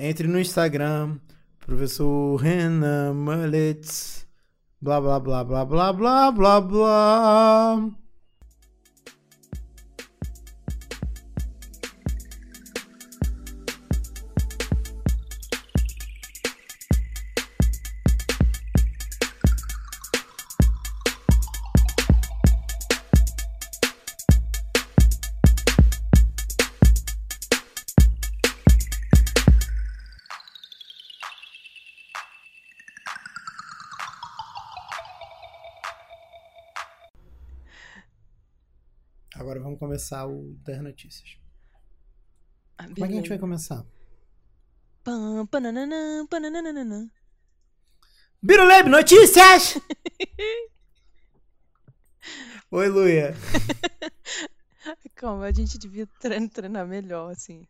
Entre no Instagram, professor Renan Mullets. Blá, blá, blá, blá, blá, blá, blá, blá. Agora vamos começar o das notícias. Ah, Como é que a gente vai começar? Pam, pananana, pananana. Birulebe Notícias! Oi, Luia. Calma, a gente devia trein- treinar melhor, assim.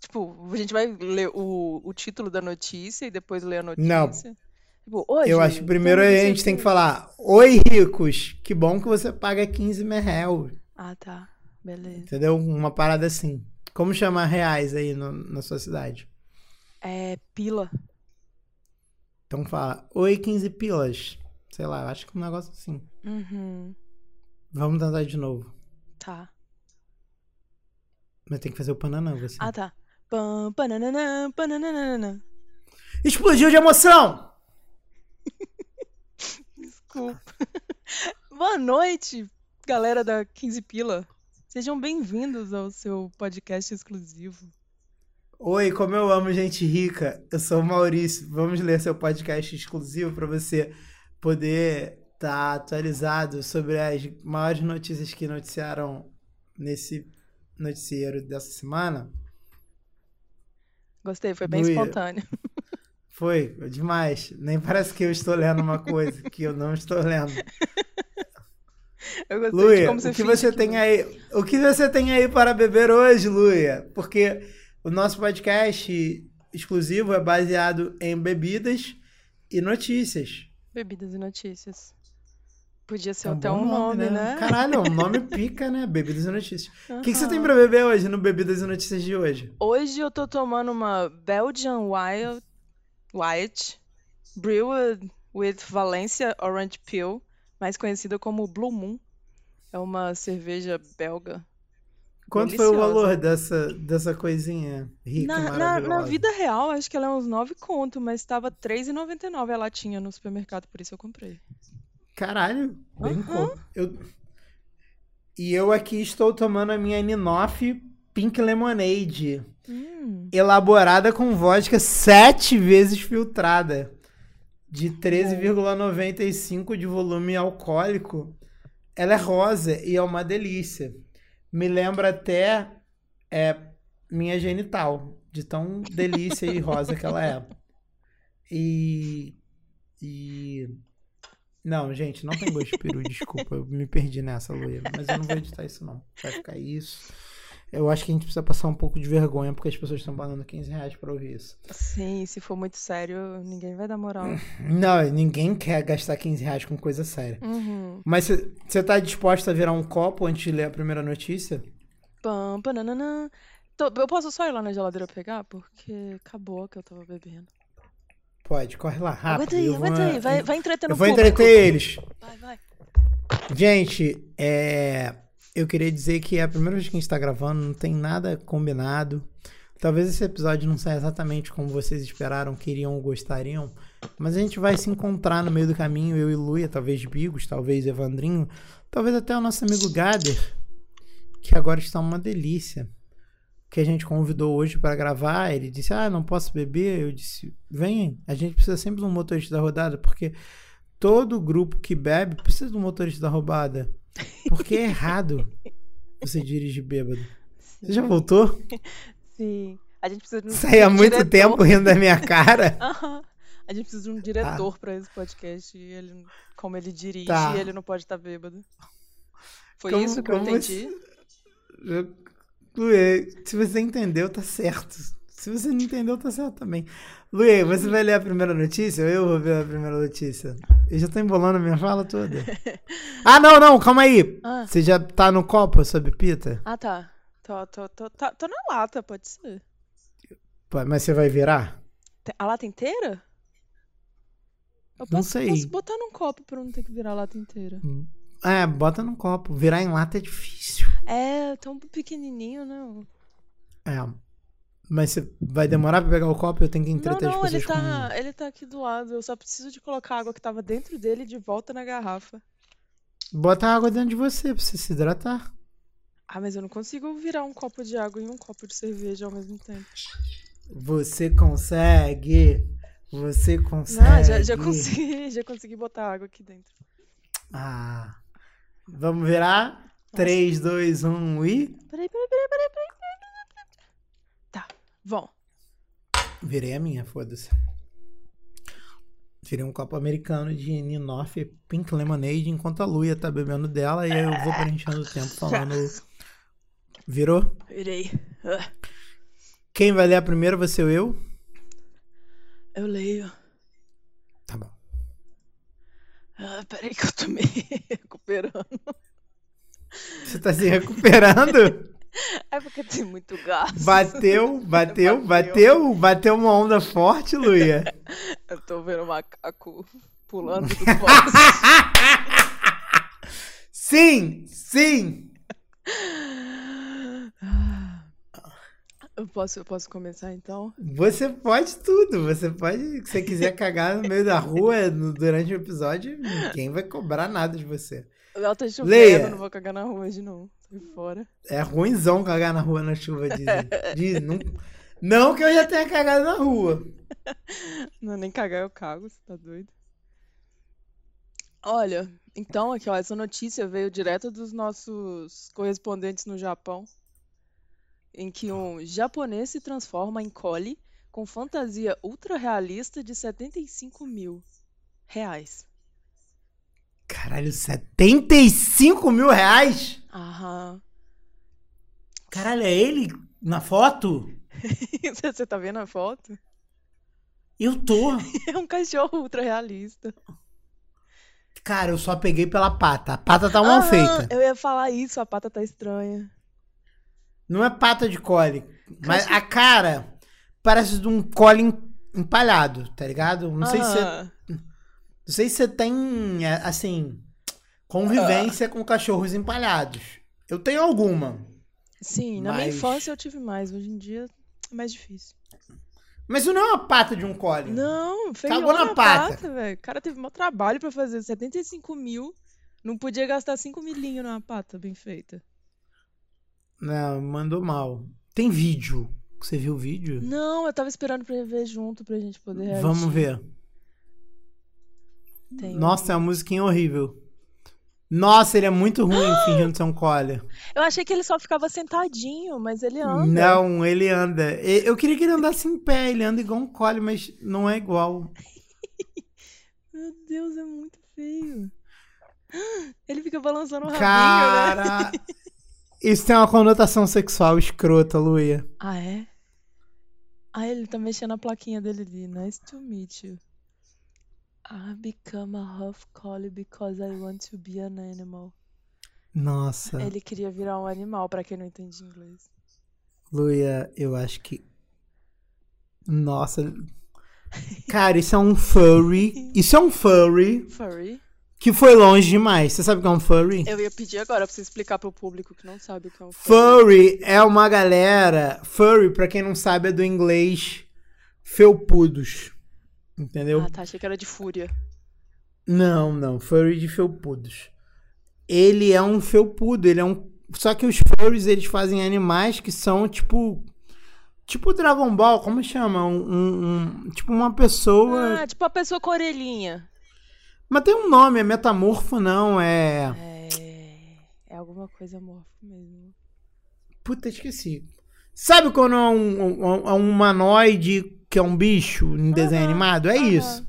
Tipo, a gente vai ler o, o título da notícia e depois ler a notícia. Não. Tipo, hoje. Eu acho que primeiro a gente tem que falar: Oi, ricos, que bom que você paga 15 mil reais. Ah, tá. Beleza. Entendeu? Uma parada assim. Como chamar reais aí no- na sua cidade? É pila. Então fala: Oi, 15 pilas. Sei lá, eu acho que é um negócio assim. Uhum. Vamos tentar de novo. Tá. Mas tem que fazer o pananã, você. Ah, tá. Pam, pananana, pananana. Explodiu de emoção! Desculpa. Boa noite, galera da 15 Pila. Sejam bem-vindos ao seu podcast exclusivo. Oi, como eu amo gente rica. Eu sou o Maurício. Vamos ler seu podcast exclusivo para você poder estar atualizado sobre as maiores notícias que noticiaram nesse noticiário dessa semana. Gostei, foi bem espontâneo. Foi demais. Nem parece que eu estou lendo uma coisa que eu não estou lendo. Eu Luia, o que você que tem aí? O que você tem aí para beber hoje, Luia? Porque o nosso podcast exclusivo é baseado em bebidas e notícias. Bebidas e notícias. Podia ser É um até um nome, né? Caralho, é um nome pica, né? Bebidas e notícias. O que, que você tem pra beber hoje no Bebidas e Notícias de hoje? Hoje eu tô tomando uma Belgian Wild White Brewed with Valencia Orange Peel, mais conhecida como Blue Moon. É uma cerveja belga. Quanto foi o Deliciosa. valor dessa, dessa coisinha rica, Na, na, na vida real, acho que ela é uns 9 conto, mas tava R$3,99 a latinha no supermercado, por isso eu comprei. Caralho, brincou. Eu... E eu aqui estou tomando a minha Ninoff Pink Lemonade, Hum, elaborada com vodka sete vezes filtrada, de 13,95 de volume alcoólico. Ela é rosa e é uma delícia. Me lembra até é, minha genital, de tão delícia e rosa que ela é. E. E. Não, gente, não tem gosto de peru, desculpa. Eu me perdi nessa, Luísa. Mas eu não vou editar isso, não. Vai ficar isso. Eu acho que a gente precisa passar um pouco de vergonha, porque as pessoas estão pagando 15 reais pra ouvir isso. sim, se for muito sério, ninguém vai dar moral. Não, ninguém quer gastar 15 reais com coisa séria. Uhum. Mas você tá disposta a virar um copo antes de ler a primeira notícia? Pam, pananana. Eu posso só ir lá na geladeira pegar? Porque acabou que eu tava bebendo. Pode, corre lá, rápido. aguenta aí, aguenta aí. Vai, vai entretendo eu vou público. entreter eles. Vai, vai. Gente, é, eu queria dizer que é a primeira vez que a gente tá gravando, não tem nada combinado. Talvez esse episódio não saia exatamente como vocês esperaram, queriam ou gostariam, mas a gente vai se encontrar no meio do caminho, eu e Luia, talvez Bigos, talvez Evandrinho, talvez até o nosso amigo Gader, que agora está uma delícia. Que a gente convidou hoje para gravar, ele disse: Ah, não posso beber. Eu disse: Vem, a gente precisa sempre de um motorista da rodada, porque todo grupo que bebe precisa de um motorista da roubada. Porque é errado você dirigir bêbado. Você já voltou? Sim. A gente precisa de um, Sai há muito diretor. tempo rindo da minha cara. Aham. A gente precisa de um diretor pra esse podcast. E ele, como ele dirige, Tá. ele não pode estar bêbado. Foi Como- isso que eu entendi? Luê, se você entendeu, tá certo. Se você não entendeu, tá certo também. Luê, você vai ler a primeira notícia ou eu vou ver a primeira notícia? Eu já tô embolando a minha fala toda. Ah, não, não, calma aí. Ah. Você já tá no copo, sua pita? Ah, tá. Tô, tô, tô, tá- tô na lata, pode ser. Mas você vai virar? A lata inteira? Eu Não posso, sei. posso botar num copo pra não ter que virar a lata inteira. É, bota no copo. Virar em lata é difícil. É, tão pequenininho, né? É. Mas você vai demorar pra pegar o copo? Eu tenho que Não, entreter não, as ele pessoas tá, ele tá aqui do lado. Eu só preciso de colocar a água que tava dentro dele de volta na garrafa. Bota água dentro de você pra você se hidratar. Ah, mas eu não consigo virar um copo de água e um copo de cerveja ao mesmo tempo. Você consegue. Você consegue. Não, já, já consegui, já consegui botar água aqui dentro. Ah. Vamos virar? 3, 2, 1 e. Peraí, peraí, peraí, peraí, peraí, bom. Virei a minha, foda-se. Virei um copo americano de Ninoff Pink Lemonade enquanto a Luia tá bebendo dela e eu vou preenchendo o tempo falando. Virou? Virei. Ah, Quem vai ler a primeira vai ser eu? Eu leio. Tá bom. Ah, peraí que eu tô me recuperando. Você tá se recuperando? É porque tem muito gás. Bateu, bateu, bateu, bateu uma onda forte, Luia. Eu tô vendo o macaco pulando do poste. Sim, sim. Eu posso, eu posso começar então? Você pode tudo. Você pode, se você quiser cagar no meio da rua no- durante o episódio, ninguém vai cobrar nada de você. Ela tá chovendo, Leia. não vou cagar na rua hoje não. Fora. É ruimzão cagar na rua na chuva, dizem. Dizem, não, não que eu já tenha cagado na rua. Não, nem cagar eu cago, você tá doido? Olha, então aqui, ó, essa notícia veio direto dos nossos correspondentes no Japão, em que um japonês se transforma em Collie com fantasia ultra realista de 75 mil reais. Caralho, 75 mil reais? Aham. Caralho, é ele na foto? Você tá vendo a foto? Eu tô. É um cachorro ultra realista. Cara, eu só peguei pela pata. A pata tá mal Aham, feita. Eu ia falar isso, a pata tá estranha. Não é pata de cole. Mas a cara parece de um cole em- empalhado, tá ligado? Não sei se Aham. Não sei se você tem, é, assim, convivência com cachorros empalhados. Eu tenho alguma. Sim, na minha Mas- infância eu tive mais. Hoje em dia é mais difícil. Mas isso não é uma pata de um cole. Não, Cagou na feiona a pata. pata, velho. O cara teve maior trabalho pra fazer 75 mil. Não podia gastar 5 milinhos numa pata bem feita. Não, mandou mal. Tem vídeo. Você viu o vídeo? Não, eu tava esperando pra ver junto pra gente poder reagir. Vamos ver. Tem um- Nossa, é uma musiquinha horrível. Nossa, ele é muito ruim fingindo ser um cole. Eu achei que ele só ficava sentadinho, mas ele anda. Não, ele anda. Eu queria que ele andasse em pé, ele anda igual um cole, mas não é igual. Meu Deus, é muito feio. Ele fica balançando o rabinho, né? Cara, isso tem uma conotação sexual escrota, Luia. Ah, é? Ah, ele tá mexendo a plaquinha dele ali. Nice to meet you. I become a huff collie because I want to be an animal. Nossa, Ele queria virar um animal, pra quem não entende inglês. Luia, eu acho que. Nossa. Cara, isso é um furry. Isso é um furry Furry? que foi longe demais. Você sabe o que é um furry? Eu ia pedir agora pra você explicar pro público que não sabe o que é um furry. Furry é uma galera. Furry, pra quem não sabe, é do inglês felpudos. Entendeu? Ah, tá. Achei que era de fúria. Não, não. Furry de felpudos. Ele é um felpudo, ele é um. Só que os furries eles fazem animais que são tipo. Tipo Dragon Ball, como chama? Um, um- um- tipo uma pessoa. Ah, tipo a pessoa com orelhinha. Mas tem um nome, é metamorfo, não, é. É. É alguma coisa morfa mesmo. Puta, esqueci. Sabe quando é um, um, é um humanoide que é um bicho em desenho Aham, animado? É aham. isso.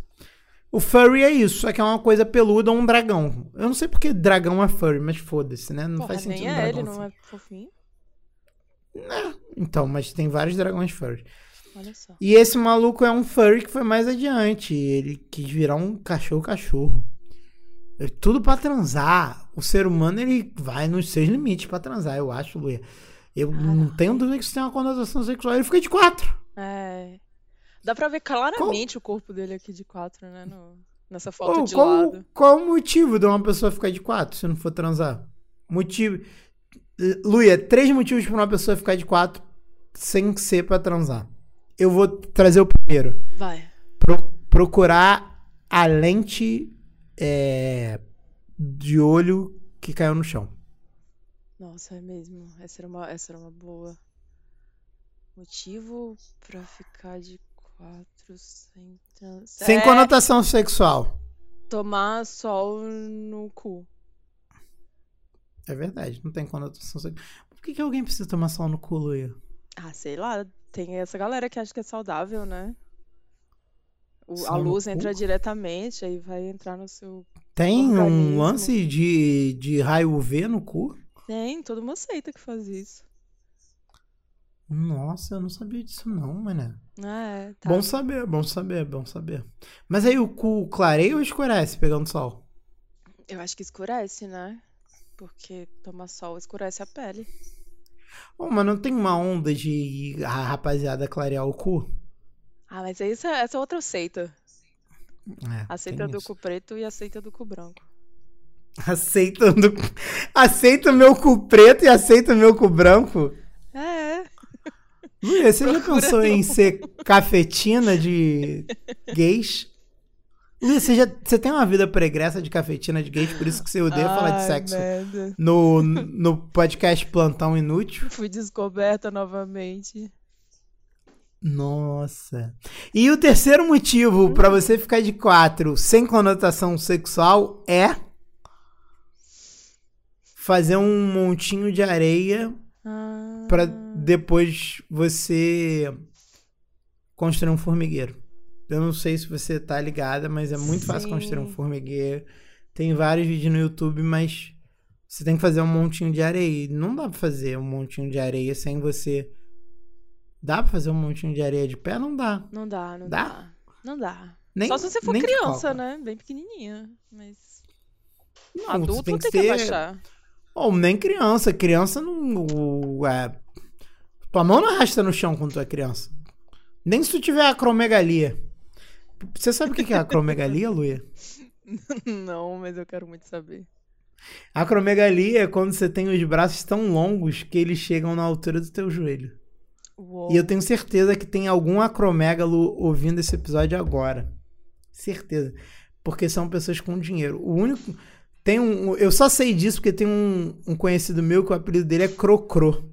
O furry é isso, só que é uma coisa peluda ou um dragão. Eu não sei porque dragão é furry, mas foda-se, né? Não Porra, faz sentido nem um é ele, não ser- é fofinho? Então, mas tem vários dragões furry. Olha só. E esse maluco é um furry que foi mais adiante. Ele quis virar um cachorro-cachorro. É tudo pra transar. O ser humano, ele vai nos seus limites pra transar, eu acho, Luia. Eu não tenho dúvida que isso tem uma conotação sexual. Ele fica de quatro. É. Dá pra ver claramente o corpo dele aqui de quatro, né? no- nessa foto Ô, de qual, lado. qual o motivo de uma pessoa ficar de quatro se não for transar? Motivo. Luia, três motivos pra uma pessoa ficar de quatro sem ser pra transar. Eu vou trazer o primeiro. Vai. Pro- procurar a lente é, de olho que caiu no chão. Nossa, é mesmo. Essa era uma, essa era uma boa. Motivo pra ficar de quatro sem trans... Sem É, conotação sexual. Tomar sol no cu. É verdade, não tem conotação sexual. Por que, que alguém precisa tomar sol no cu, Luia? Ah, sei lá. Tem essa galera que acha que é saudável, né? O- a luz cu? entra diretamente, aí vai entrar no seu. Tem um Organismo. lance de, de raio UV no cu? Tem toda uma seita que faz isso. Nossa, eu não sabia disso não, mané. É, tá. Bom saber, bom saber, bom saber. Mas aí o cu clareia ou escurece pegando sol? Eu acho que escurece, né? Porque tomar sol escurece a pele. Ô, mas não tem uma onda de a rapaziada clarear o cu? Ah, mas essa, essa é outra seita. É, A seita do isso. cu preto e a seita do cu branco. Aceita, do... aceita o meu cu preto e aceita o meu cu branco? É, Luia, você já pensou em ser cafetina de gays? Luia, você, já, você tem uma vida pregressa de cafetina de gays, por isso que você odeia falar de Ai, sexo merda. no, no podcast Plantão Inútil? Fui descoberta novamente. Nossa. E o terceiro motivo pra você ficar de quatro sem conotação sexual é fazer um montinho de areia Ah, pra depois você construir um formigueiro. Eu não sei se você tá ligada, mas é muito fácil Sim. construir um formigueiro. Tem vários vídeos no YouTube, mas você tem que fazer um montinho de areia. E Não dá pra fazer um montinho de areia sem você. Dá pra fazer um montinho de areia de pé? Não dá. não dá, não Dá? dá. Não dá. Nem, Só se você for criança, né? Bem pequenininha. Mas Não, adulto tem que tem que abaixar. Ou nem criança. Criança não. É... Tua mão não arrasta no chão quando tu é criança. Nem se tu tiver acromegalia. Você sabe o que é acromegalia, Luia? Não, mas eu quero muito saber. Acromegalia é quando você tem os braços tão longos que eles chegam na altura do teu joelho. Uou. E eu tenho certeza que tem algum acromégalo ouvindo esse episódio agora. Certeza. Porque são pessoas com dinheiro. O único. Tem um. Eu só sei disso porque tem um, um conhecido meu que o apelido dele é Crocro.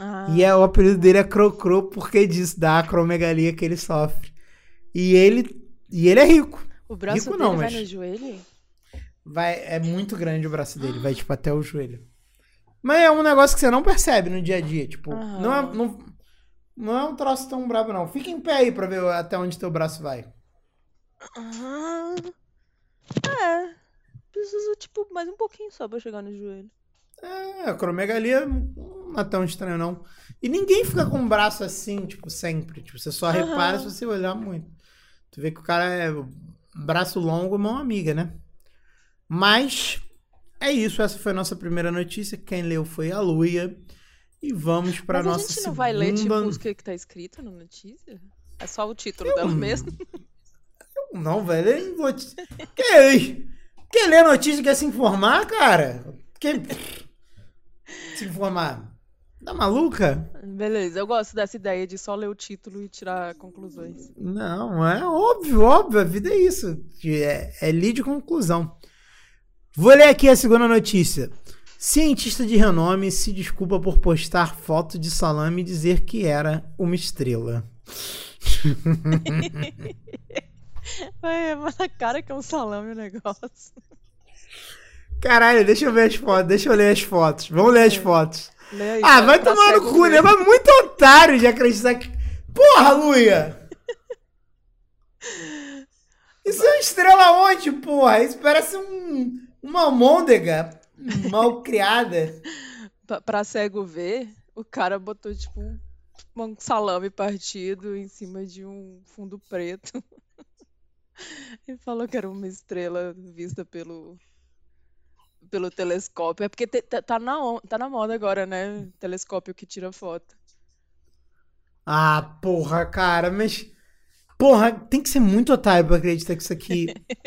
Ah, E é, o apelido dele é Crocro porque disso, da acromegalia que ele sofre. E ele. E ele é rico. o braço rico dele não, vai mas- no joelho? Vai, é muito grande o braço dele, vai tipo até o joelho. Mas é um negócio que você não percebe no dia a dia. Tipo, Aham. não, é, não, não é um troço tão brabo, não. Fica em pé aí pra ver até onde teu braço vai. Ah, é. Preciso, tipo, mais um pouquinho só pra chegar no joelho. É, acromegalia não é tão estranho, não. E ninguém fica com o braço assim, tipo, sempre. Tipo, você só repara se você olhar muito. Tu vê que o cara é braço longo, mão amiga, né? Mas é isso. Essa foi a nossa primeira notícia. Quem leu foi a Luia. E vamos pra Mas nossa a gente segunda... não vai ler, tipo, o que tá escrito na notícia? É só o título Eu dela mesmo? Não, velho. Eu vou te... Quer, quer ler notícia quer se informar, cara? Quer se informar? Tá maluca? Beleza, eu gosto dessa ideia de só ler o título e tirar conclusões. Não, é óbvio, óbvio. A vida é isso. É, é lide conclusão. Vou ler aqui a segunda notícia. Cientista de renome se desculpa por postar foto de salame e dizer que era uma estrela. É, mas na cara que é um salame o negócio. Caralho, deixa eu ver as fotos, deixa eu ler as fotos. Vamos ler as fotos. Lê aí, Ah, vai pra tomar no cu, né? Mas muito otário de acreditar que. Porra, Luia! Isso é uma estrela onde, porra? Isso parece um, uma almôndega mal criada. Pra, pra cego ver, o cara botou, tipo, um salame partido em cima de um fundo preto. E falou que era uma estrela vista pelo, pelo telescópio. É porque te- tá, na, tá na moda agora, né? Telescópio que tira foto. Ah, porra, cara, mas. Porra, tem que ser muito otário pra acreditar que isso aqui.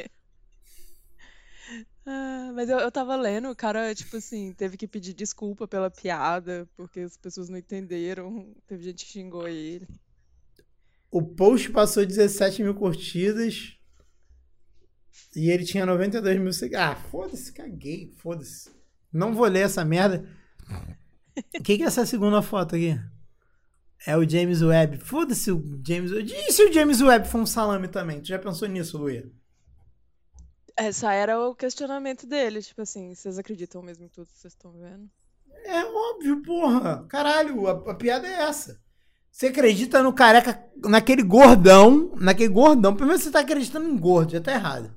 Ah, mas eu, eu tava lendo, o cara, tipo assim, teve que pedir desculpa pela piada, porque as pessoas não entenderam. Teve gente que xingou ele. O post passou 17 mil curtidas. E ele tinha 92 mil seguidores. Ah, foda-se, caguei, foda-se. Não vou ler essa merda. O que, que é essa segunda foto aqui? É o James Webb. Foda-se o James Webb. E se o James Webb for um salame também? Tu já pensou nisso, Luia? Essa era o questionamento dele, tipo assim, vocês acreditam mesmo em tudo que vocês estão vendo? É óbvio, porra. Caralho, a, a piada é essa. Você acredita no careca, naquele gordão, naquele gordão. Primeiro você tá acreditando em gordo, já tá errado.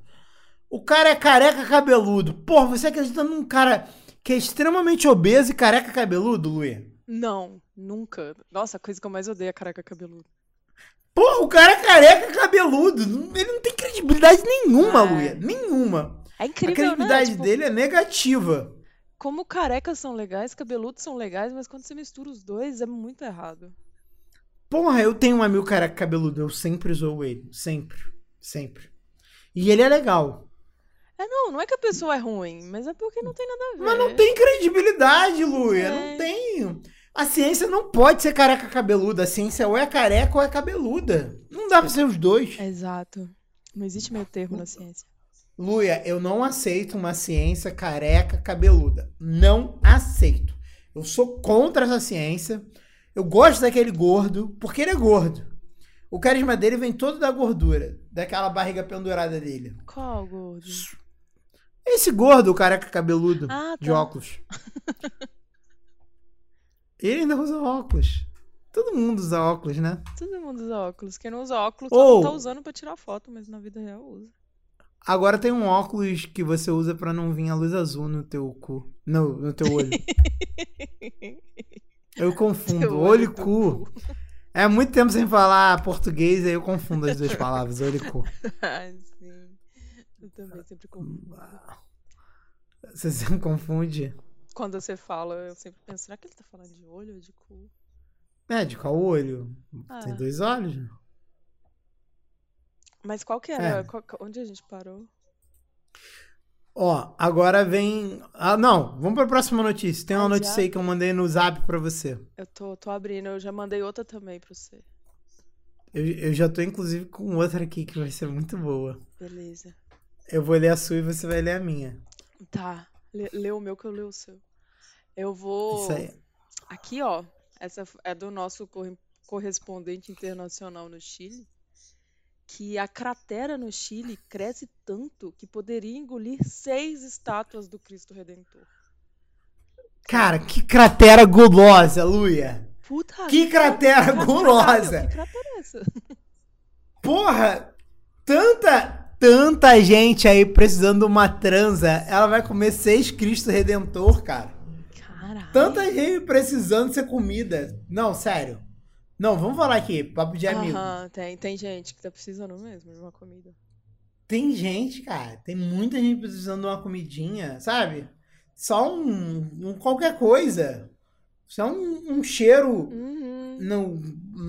O cara é careca cabeludo. Porra, você acredita num cara que é extremamente obeso e careca cabeludo, Luia? Não, nunca. Nossa, a coisa que eu mais odeio é careca cabeludo. Porra, o cara é careca cabeludo. Ele não tem credibilidade nenhuma, Ah. Luia. Nenhuma. É A incrível, credibilidade né? Tipo, dele é negativa. como carecas são legais, cabeludos são legais, mas quando você mistura os dois é muito errado. Porra, eu tenho um amigo careca cabeludo. Eu sempre zoo ele. Sempre. Sempre. E ele é legal. É, não, não é que a pessoa é ruim, mas é porque não tem nada a ver. Mas não tem credibilidade, Luia. É. Não tem. A ciência não pode ser careca cabeluda. A ciência ou é careca ou é cabeluda. Não dá pra ser os dois. Exato. Não existe meio termo na ciência. Luia, eu não aceito uma ciência careca cabeluda. Não aceito. Eu sou contra essa ciência. Eu gosto daquele gordo, porque ele é gordo. O carisma dele vem todo da gordura, daquela barriga pendurada dele. Qual, gordo? Esse gordo, o careca cabeludo, Ah, de tá. óculos. Ele ainda usa óculos. Todo mundo usa óculos, né? Todo mundo usa óculos. Quem não usa óculos Ou- não tá usando pra tirar foto, mas na vida real usa. Agora tem um óculos que você usa pra não vir a luz azul no teu cu. No, no teu olho. Eu confundo. Teu olho e do cu. É muito tempo sem falar português, aí eu confundo as duas palavras, olho e cor. Eu também sempre confundo. Você sempre confunde. Quando você fala, eu sempre penso, será que ele tá falando de olho ou de cu? É, de qual olho? Tem Ah. dois olhos. Mas qual que era? É. Qual- onde a gente parou? Ó, agora vem. Ah, não, vamos pra próxima notícia. Tem uma Ah, já? notícia aí que eu mandei no zap pra você. Eu tô, tô abrindo, eu já mandei outra também pra você. Eu, eu já tô, inclusive, com outra aqui que vai ser muito boa. Beleza. Eu vou ler a sua e você vai ler a minha. Tá. Lê, lê o meu que eu leio o seu. Eu vou. Isso aí. Aqui, ó. Essa é do nosso corre- correspondente internacional no Chile. Que a cratera no Chile cresce tanto que poderia engolir seis estátuas do Cristo Redentor. Cara, que cratera gulosa, Luia. Puta Que cratera gulosa. Que cratera é essa? Porra! Tanta, tanta gente aí precisando de uma transa. Ela vai comer seis Cristo Redentor, cara. Caralho. Tanta gente precisando ser comida. Não, sério. Não, vamos falar aqui, papo de amigo. Aham, tem, tem gente que tá precisando mesmo de uma comida. Tem gente, cara. Tem muita gente precisando de uma comidinha, sabe? Só um, um qualquer coisa. Só um, um cheiro Uhum. no,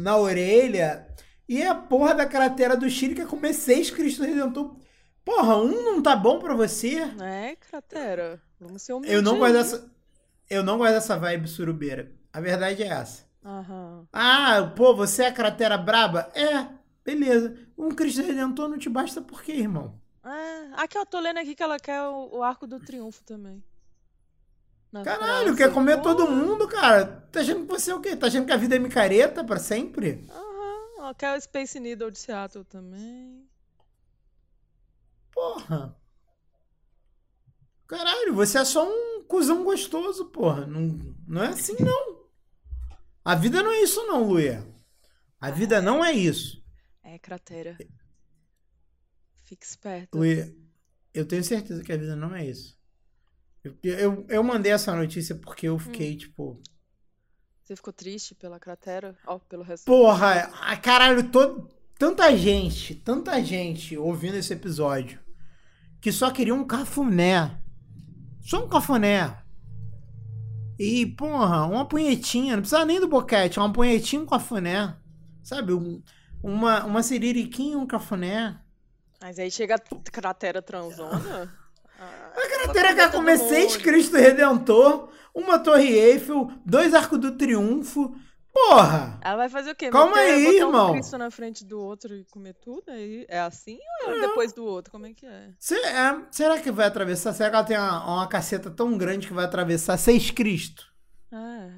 na orelha. E a porra da cratera do Chile quer comer seis Cristo Redentor. Porra, um não tá bom pra você? É, cratera. Vamos ser humildes. Eu não gosto dessa. Eu não gosto dessa vibe surubeira. A verdade é essa. Aham. Ah, pô, você é a cratera braba? É, beleza. Um Cristo Redentor não te basta por quê, irmão? É, aqui eu tô lendo aqui que ela quer o, o arco do triunfo também. Na Caralho, quer comer todo mundo, cara. Tá achando que você é o quê? Tá achando que a vida é micareta pra sempre? Aham, ela quer o Space Needle de Seattle também. Porra. Caralho, você é só um cuzão gostoso, porra. Não, não é assim, não. A vida não é isso, não, Luia. A vida não é isso. É, cratera. Fique esperto. Luia, eu tenho certeza que a vida não é isso. Eu, eu, eu mandei essa notícia porque eu fiquei, tipo. Você ficou triste pela cratera? Ó, pelo resto. Porra, ah, caralho, todo, tanta gente, tanta gente ouvindo esse episódio que só queria um cafuné. Só um cafuné. E, porra, uma punhetinha, não precisa nem do boquete, uma punhetinha, um cafuné. Sabe, um- uma, uma siririquinha, um cafuné. Mas aí chega a cratera transona. Ah, A ela cratera comer seis mundo. Cristo Redentor, uma Torre Eiffel, dois Arcos do Triunfo. Porra! Ela vai fazer o quê? Calma Meter- aí, botar irmão. um Cristo na frente do outro e comer tudo? Aí é assim ou é depois do outro? Como é que é? Cê- é, será que vai atravessar? Será que ela tem uma, uma caceta tão grande que vai atravessar seis Cristo? Ah.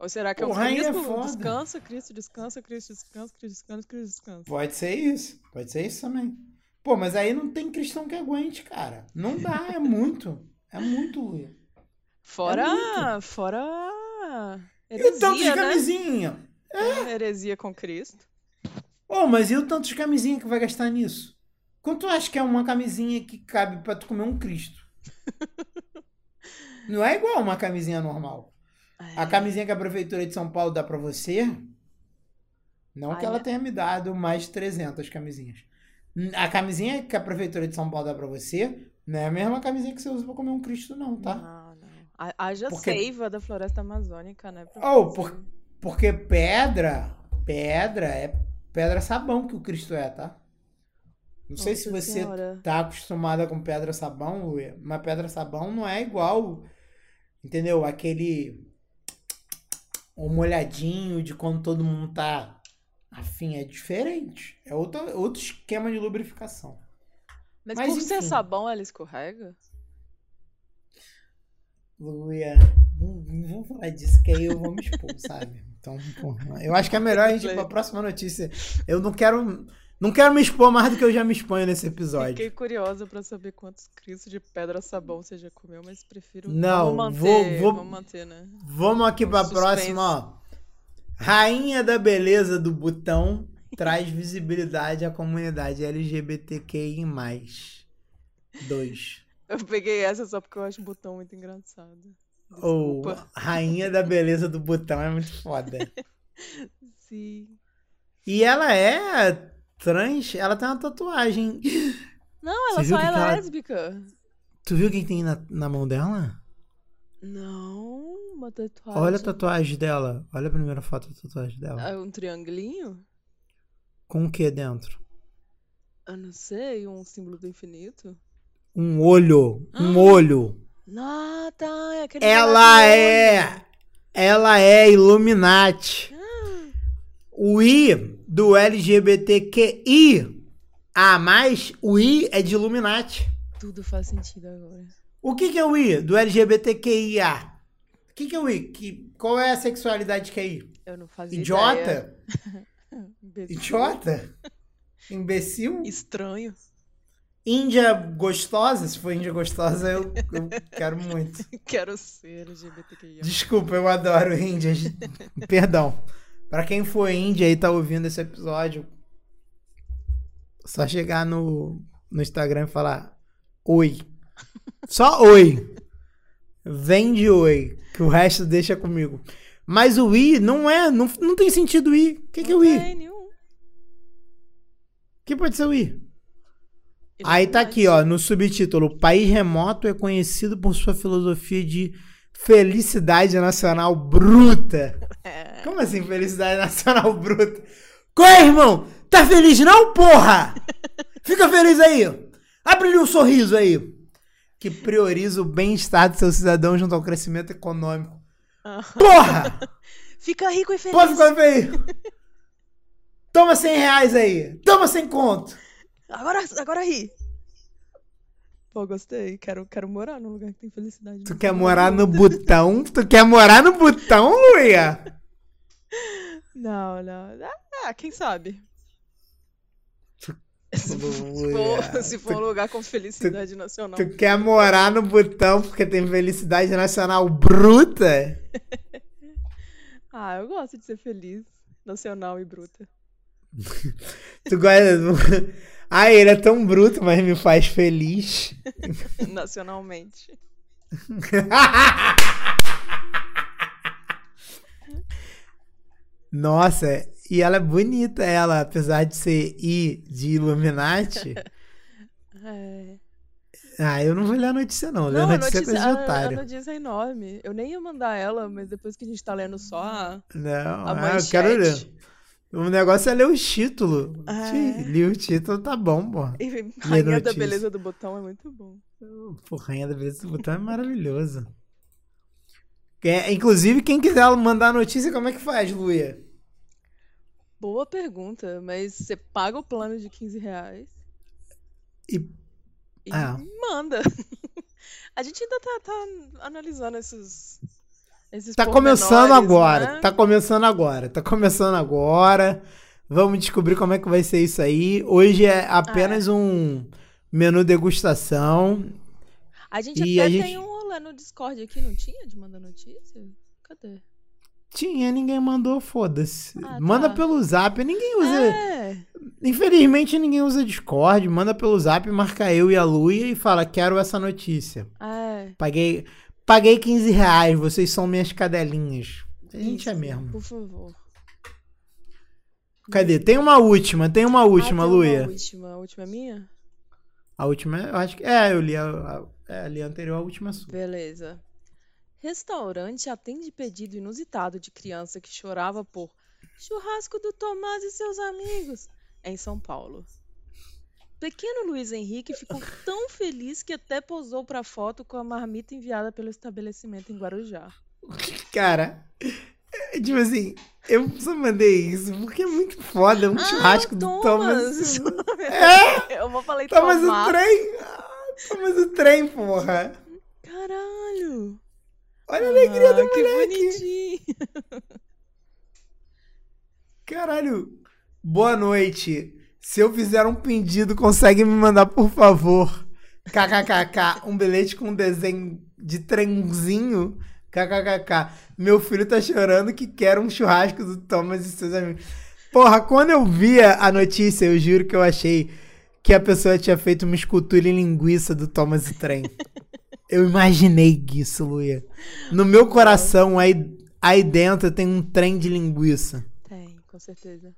Ou será que é um Porra, é Cristo? foda. descansa, Cristo, descansa, Cristo, descansa, Cristo, descansa, Cristo, descansa. Pode ser isso. Pode ser isso também. Pô, mas aí não tem cristão que aguente, cara. Não dá, é muito. É muito, Luia. Fora, muito. fora E o tanto de heresia, né? camisinha? É, Heresia com Cristo. Ô, mas e o tanto de camisinha que vai gastar nisso? Quanto acha que é uma camisinha que cabe pra tu comer um Cristo? Não é igual uma camisinha normal. A É. camisinha que a Prefeitura de São Paulo dá pra você, não que Ai, ela né? tenha me dado mais 300 camisinhas. A camisinha que a Prefeitura de São Paulo dá pra você, não é a mesma camisinha que você usa pra comer um Cristo, não, tá? Não, Haja Porque- seiva da floresta amazônica, né? Oh, por- Porque pedra, pedra é pedra sabão que o Cristo é, tá? Não sei se Nossa você Senhora. tá acostumada com pedra sabão, mas pedra sabão não é igual, entendeu? Aquele o molhadinho de quando todo mundo tá afim, é diferente. É outro, outro esquema de lubrificação. Mas, Mas, por ser enfim. sabão, ela escorrega? Luia, não, não vamos falar disso, que aí eu vou me expor, sabe? Então, porra, eu acho que é melhor a gente ir pra próxima notícia. Eu não quero, não quero me expor mais do que eu já me exponho nesse episódio. Fiquei curiosa pra saber quantos cristos de pedra sabão você já comeu, mas prefiro. Não, vamos vou- manter, vou- Vamos manter, né? Vamos aqui pra Suspense. próxima, ó. Rainha da beleza do botão traz visibilidade à comunidade LGBTQI+. 2. Eu peguei essa só porque eu acho o botão muito engraçado. Ou Desculpa. rainha da beleza do botão é muito foda. Sim. E ela é trans, ela tem uma tatuagem. Não, ela só é ela- lésbica. Tu viu o que tem na, na mão dela? Não, uma tatuagem. Olha a tatuagem dela. Olha a primeira foto da tatuagem dela. Ah, um triangulinho? Com o que dentro? Eu não sei, um símbolo do infinito? Um olho. Um Ah. olho. Ah, tá. É Ela é. Ela é Illuminati. O I do LGBTQI a mais, o I é de Illuminati. Tudo faz sentido agora. O que, que é o I do LGBTQIA? O que, que é o I? Que, qual é a sexualidade que é I? Eu não fazia. Idiota? Idiota? Imbecil? Estranho. Índia gostosa? Se for Índia gostosa, eu, eu quero muito. Quero ser LGBTQIA. Desculpa, eu adoro Índias. Perdão. Pra quem for Índia e tá ouvindo esse episódio, só chegar no, no Instagram e falar oi. Só oi. Vem de oi, que o resto deixa comigo. Mas o i não é, não, não tem sentido o i. O que, que é o Não i? tem nenhum. O que pode ser o i? Aí tá aqui, ó, no subtítulo: O país remoto é conhecido por sua filosofia de felicidade nacional bruta. É. Como assim, felicidade nacional bruta? Qual é, irmão? Tá feliz não, porra? Fica feliz aí. Abre-lhe um sorriso aí. Que prioriza o bem-estar do seu cidadão junto ao crescimento econômico. Ah. Porra! Fica rico e feliz. Pode ficar feliz. Toma 100 reais aí. Toma 100 conto. Agora, agora ri. Pô, gostei. Quero, quero morar num lugar que tem felicidade. Tu quer morar no botão? Tu quer morar no botão, Luia? Não, não. Ah, quem sabe? Se for, se for um lugar com felicidade nacional. Tu quer morar no botão porque tem felicidade nacional bruta? Ah, eu gosto de ser feliz, nacional e bruta. Tu gosta. Ah, ele é tão bruto, mas me faz feliz. Nacionalmente. Nossa, e ela é bonita, ela, apesar de ser I de Illuminati. É. Ah, eu não vou ler a notícia, não. Ler a Não, a notícia é notícia, coisa de a, a otário. notícia é enorme. Eu nem ia mandar ela, mas depois que a gente tá lendo só a, Não, a ah, eu quero ler. O negócio é ler o título. É. Li o título, tá bom, pô. E Rainha da. Beleza do Botão é muito bom. Pô, Rainha da Beleza do Botão é maravilhoso. É, inclusive, quem quiser mandar a notícia, como é que faz, Luia? Boa pergunta, mas você paga o plano de 15 reais E e Ah. manda. A gente ainda tá, tá analisando esses. Esses Tá começando agora. né? Tá começando agora. Tá começando agora. Vamos descobrir como é que vai ser isso aí. Hoje é apenas um menu degustação. A gente E até a gente- tem um rolê no Discord aqui, não tinha? De mandar notícia? Cadê? Tinha, ninguém mandou, foda-se. Ah, tá. Manda pelo zap. Ninguém usa. É, Infelizmente, ninguém usa Discord. Manda pelo zap, marca eu e a Luia e fala: quero essa notícia. é. Paguei, paguei 15 reais, vocês são minhas cadelinhas. A gente é isso, mesmo. Por favor. Cadê? Tem uma última, tem uma última, ah, tem Luia. Uma última. A última é minha? A última, eu acho que. É, eu li a, a, é, li a anterior, a última sua. Beleza. Restaurante atende pedido inusitado de criança que chorava por churrasco do Tomás e seus amigos em São Paulo. Pequeno Luiz Henrique ficou tão feliz que até posou para foto com a marmita enviada pelo estabelecimento em Guarujá. Cara, é, tipo assim, eu só mandei isso porque é muito foda. É um churrasco do Thomas. É? Eu vou falar Thomas o Tomás. trem. Ah, Thomas o trem, porra. Caralho! Olha a alegria do Ah, que moleque. bonitinho! Caralho. Boa noite. Se eu fizer um pedido, consegue me mandar, por favor. KKKK. Um bilhete com um desenho de trenzinho. KKKK. Meu filho tá chorando que quer um churrasco do Thomas e seus amigos. Porra, quando eu via a notícia, eu juro que eu achei que a pessoa tinha feito uma escultura em linguiça do Thomas e Trem. Eu imaginei isso, Luia. No meu coração, aí, aí dentro, tem um trem de linguiça. Tem. com certeza.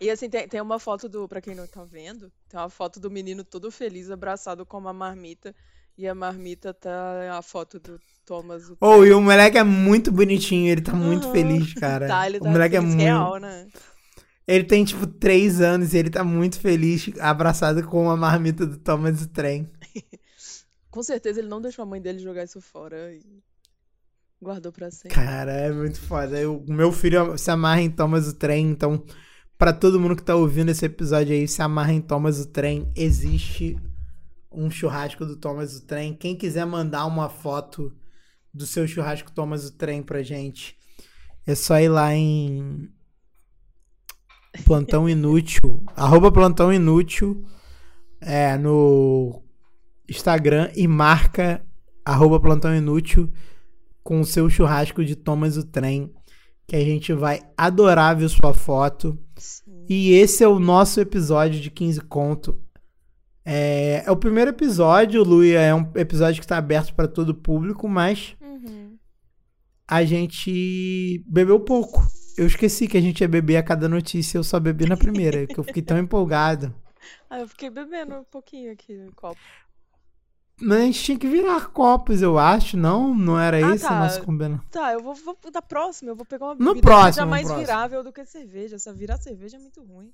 E assim, tem, tem uma foto do, pra quem não tá vendo, tem uma foto do menino todo feliz, abraçado com uma marmita. E a marmita tá a foto do Thomas. o Oh, e o moleque é muito bonitinho, ele tá muito Aham. feliz, cara. Tá, ele o tá moleque é muito. real, né? Ele tem, tipo, três anos e ele tá muito feliz, abraçado com a marmita do Thomas o Trem. Com certeza ele não deixou a mãe dele jogar isso fora e guardou pra sempre. Cara, é muito foda. O meu filho se amarra em Thomas o Trem, então, pra todo mundo que tá ouvindo esse episódio aí, se amarra em Thomas o Trem, existe um churrasco do Thomas o Trem. Quem quiser mandar uma foto do seu churrasco Thomas o Trem pra gente, é só ir lá em Plantão Inútil, arroba Plantão Inútil, é, no Instagram e marca arroba Plantão Inútil com o seu churrasco de Thomas o Trem, que a gente vai adorar ver sua foto. Sim. E esse é o nosso episódio de 15 conto. É, é o primeiro episódio, Luia, é um episódio que está aberto para todo o público, mas Uhum. a gente bebeu pouco. Eu esqueci que a gente ia beber a cada notícia, eu só bebi na primeira, que eu fiquei tão empolgado. Ah, eu fiquei bebendo um pouquinho aqui no copo. Mas a gente tinha que virar copos, eu acho, não? Não era Ah, esse o tá. nosso combinado? Tá, eu vou, vou da próxima, eu vou pegar uma No bebida próximo, seja no mais próximo. virável do que cerveja. Essa virar cerveja é muito ruim.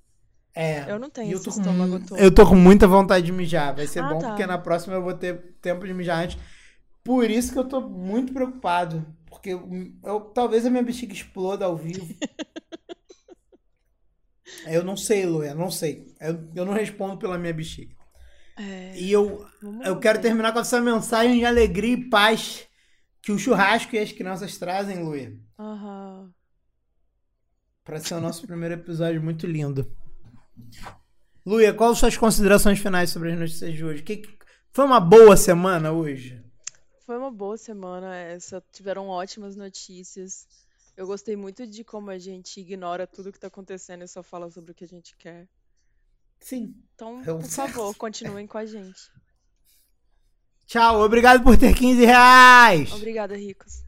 É. Eu não tenho eu tô com estômago mu- todo. Eu tô com muita vontade de mijar. Vai ser Ah, bom tá. porque na próxima eu vou ter tempo de mijar antes. Por isso que eu tô muito preocupado. Porque eu, eu- talvez a minha bexiga exploda ao vivo. eu não sei, Lu, eu não sei. Eu, eu não respondo pela minha bexiga. É, E eu, eu quero ver. terminar com essa mensagem de alegria e paz que o churrasco e as crianças trazem, Luia. Aham. Pra ser o nosso primeiro episódio muito lindo. Luia, quais suas considerações finais sobre as notícias de hoje? Que, que- foi uma boa semana hoje? Foi uma boa semana essa. Tiveram ótimas notícias. Eu gostei muito de como a gente ignora tudo que tá acontecendo e só fala sobre o que a gente quer. Sim. Então, É um por certo. favor, continuem com a gente. Tchau, obrigado por ter 15 reais. Obrigada, ricos.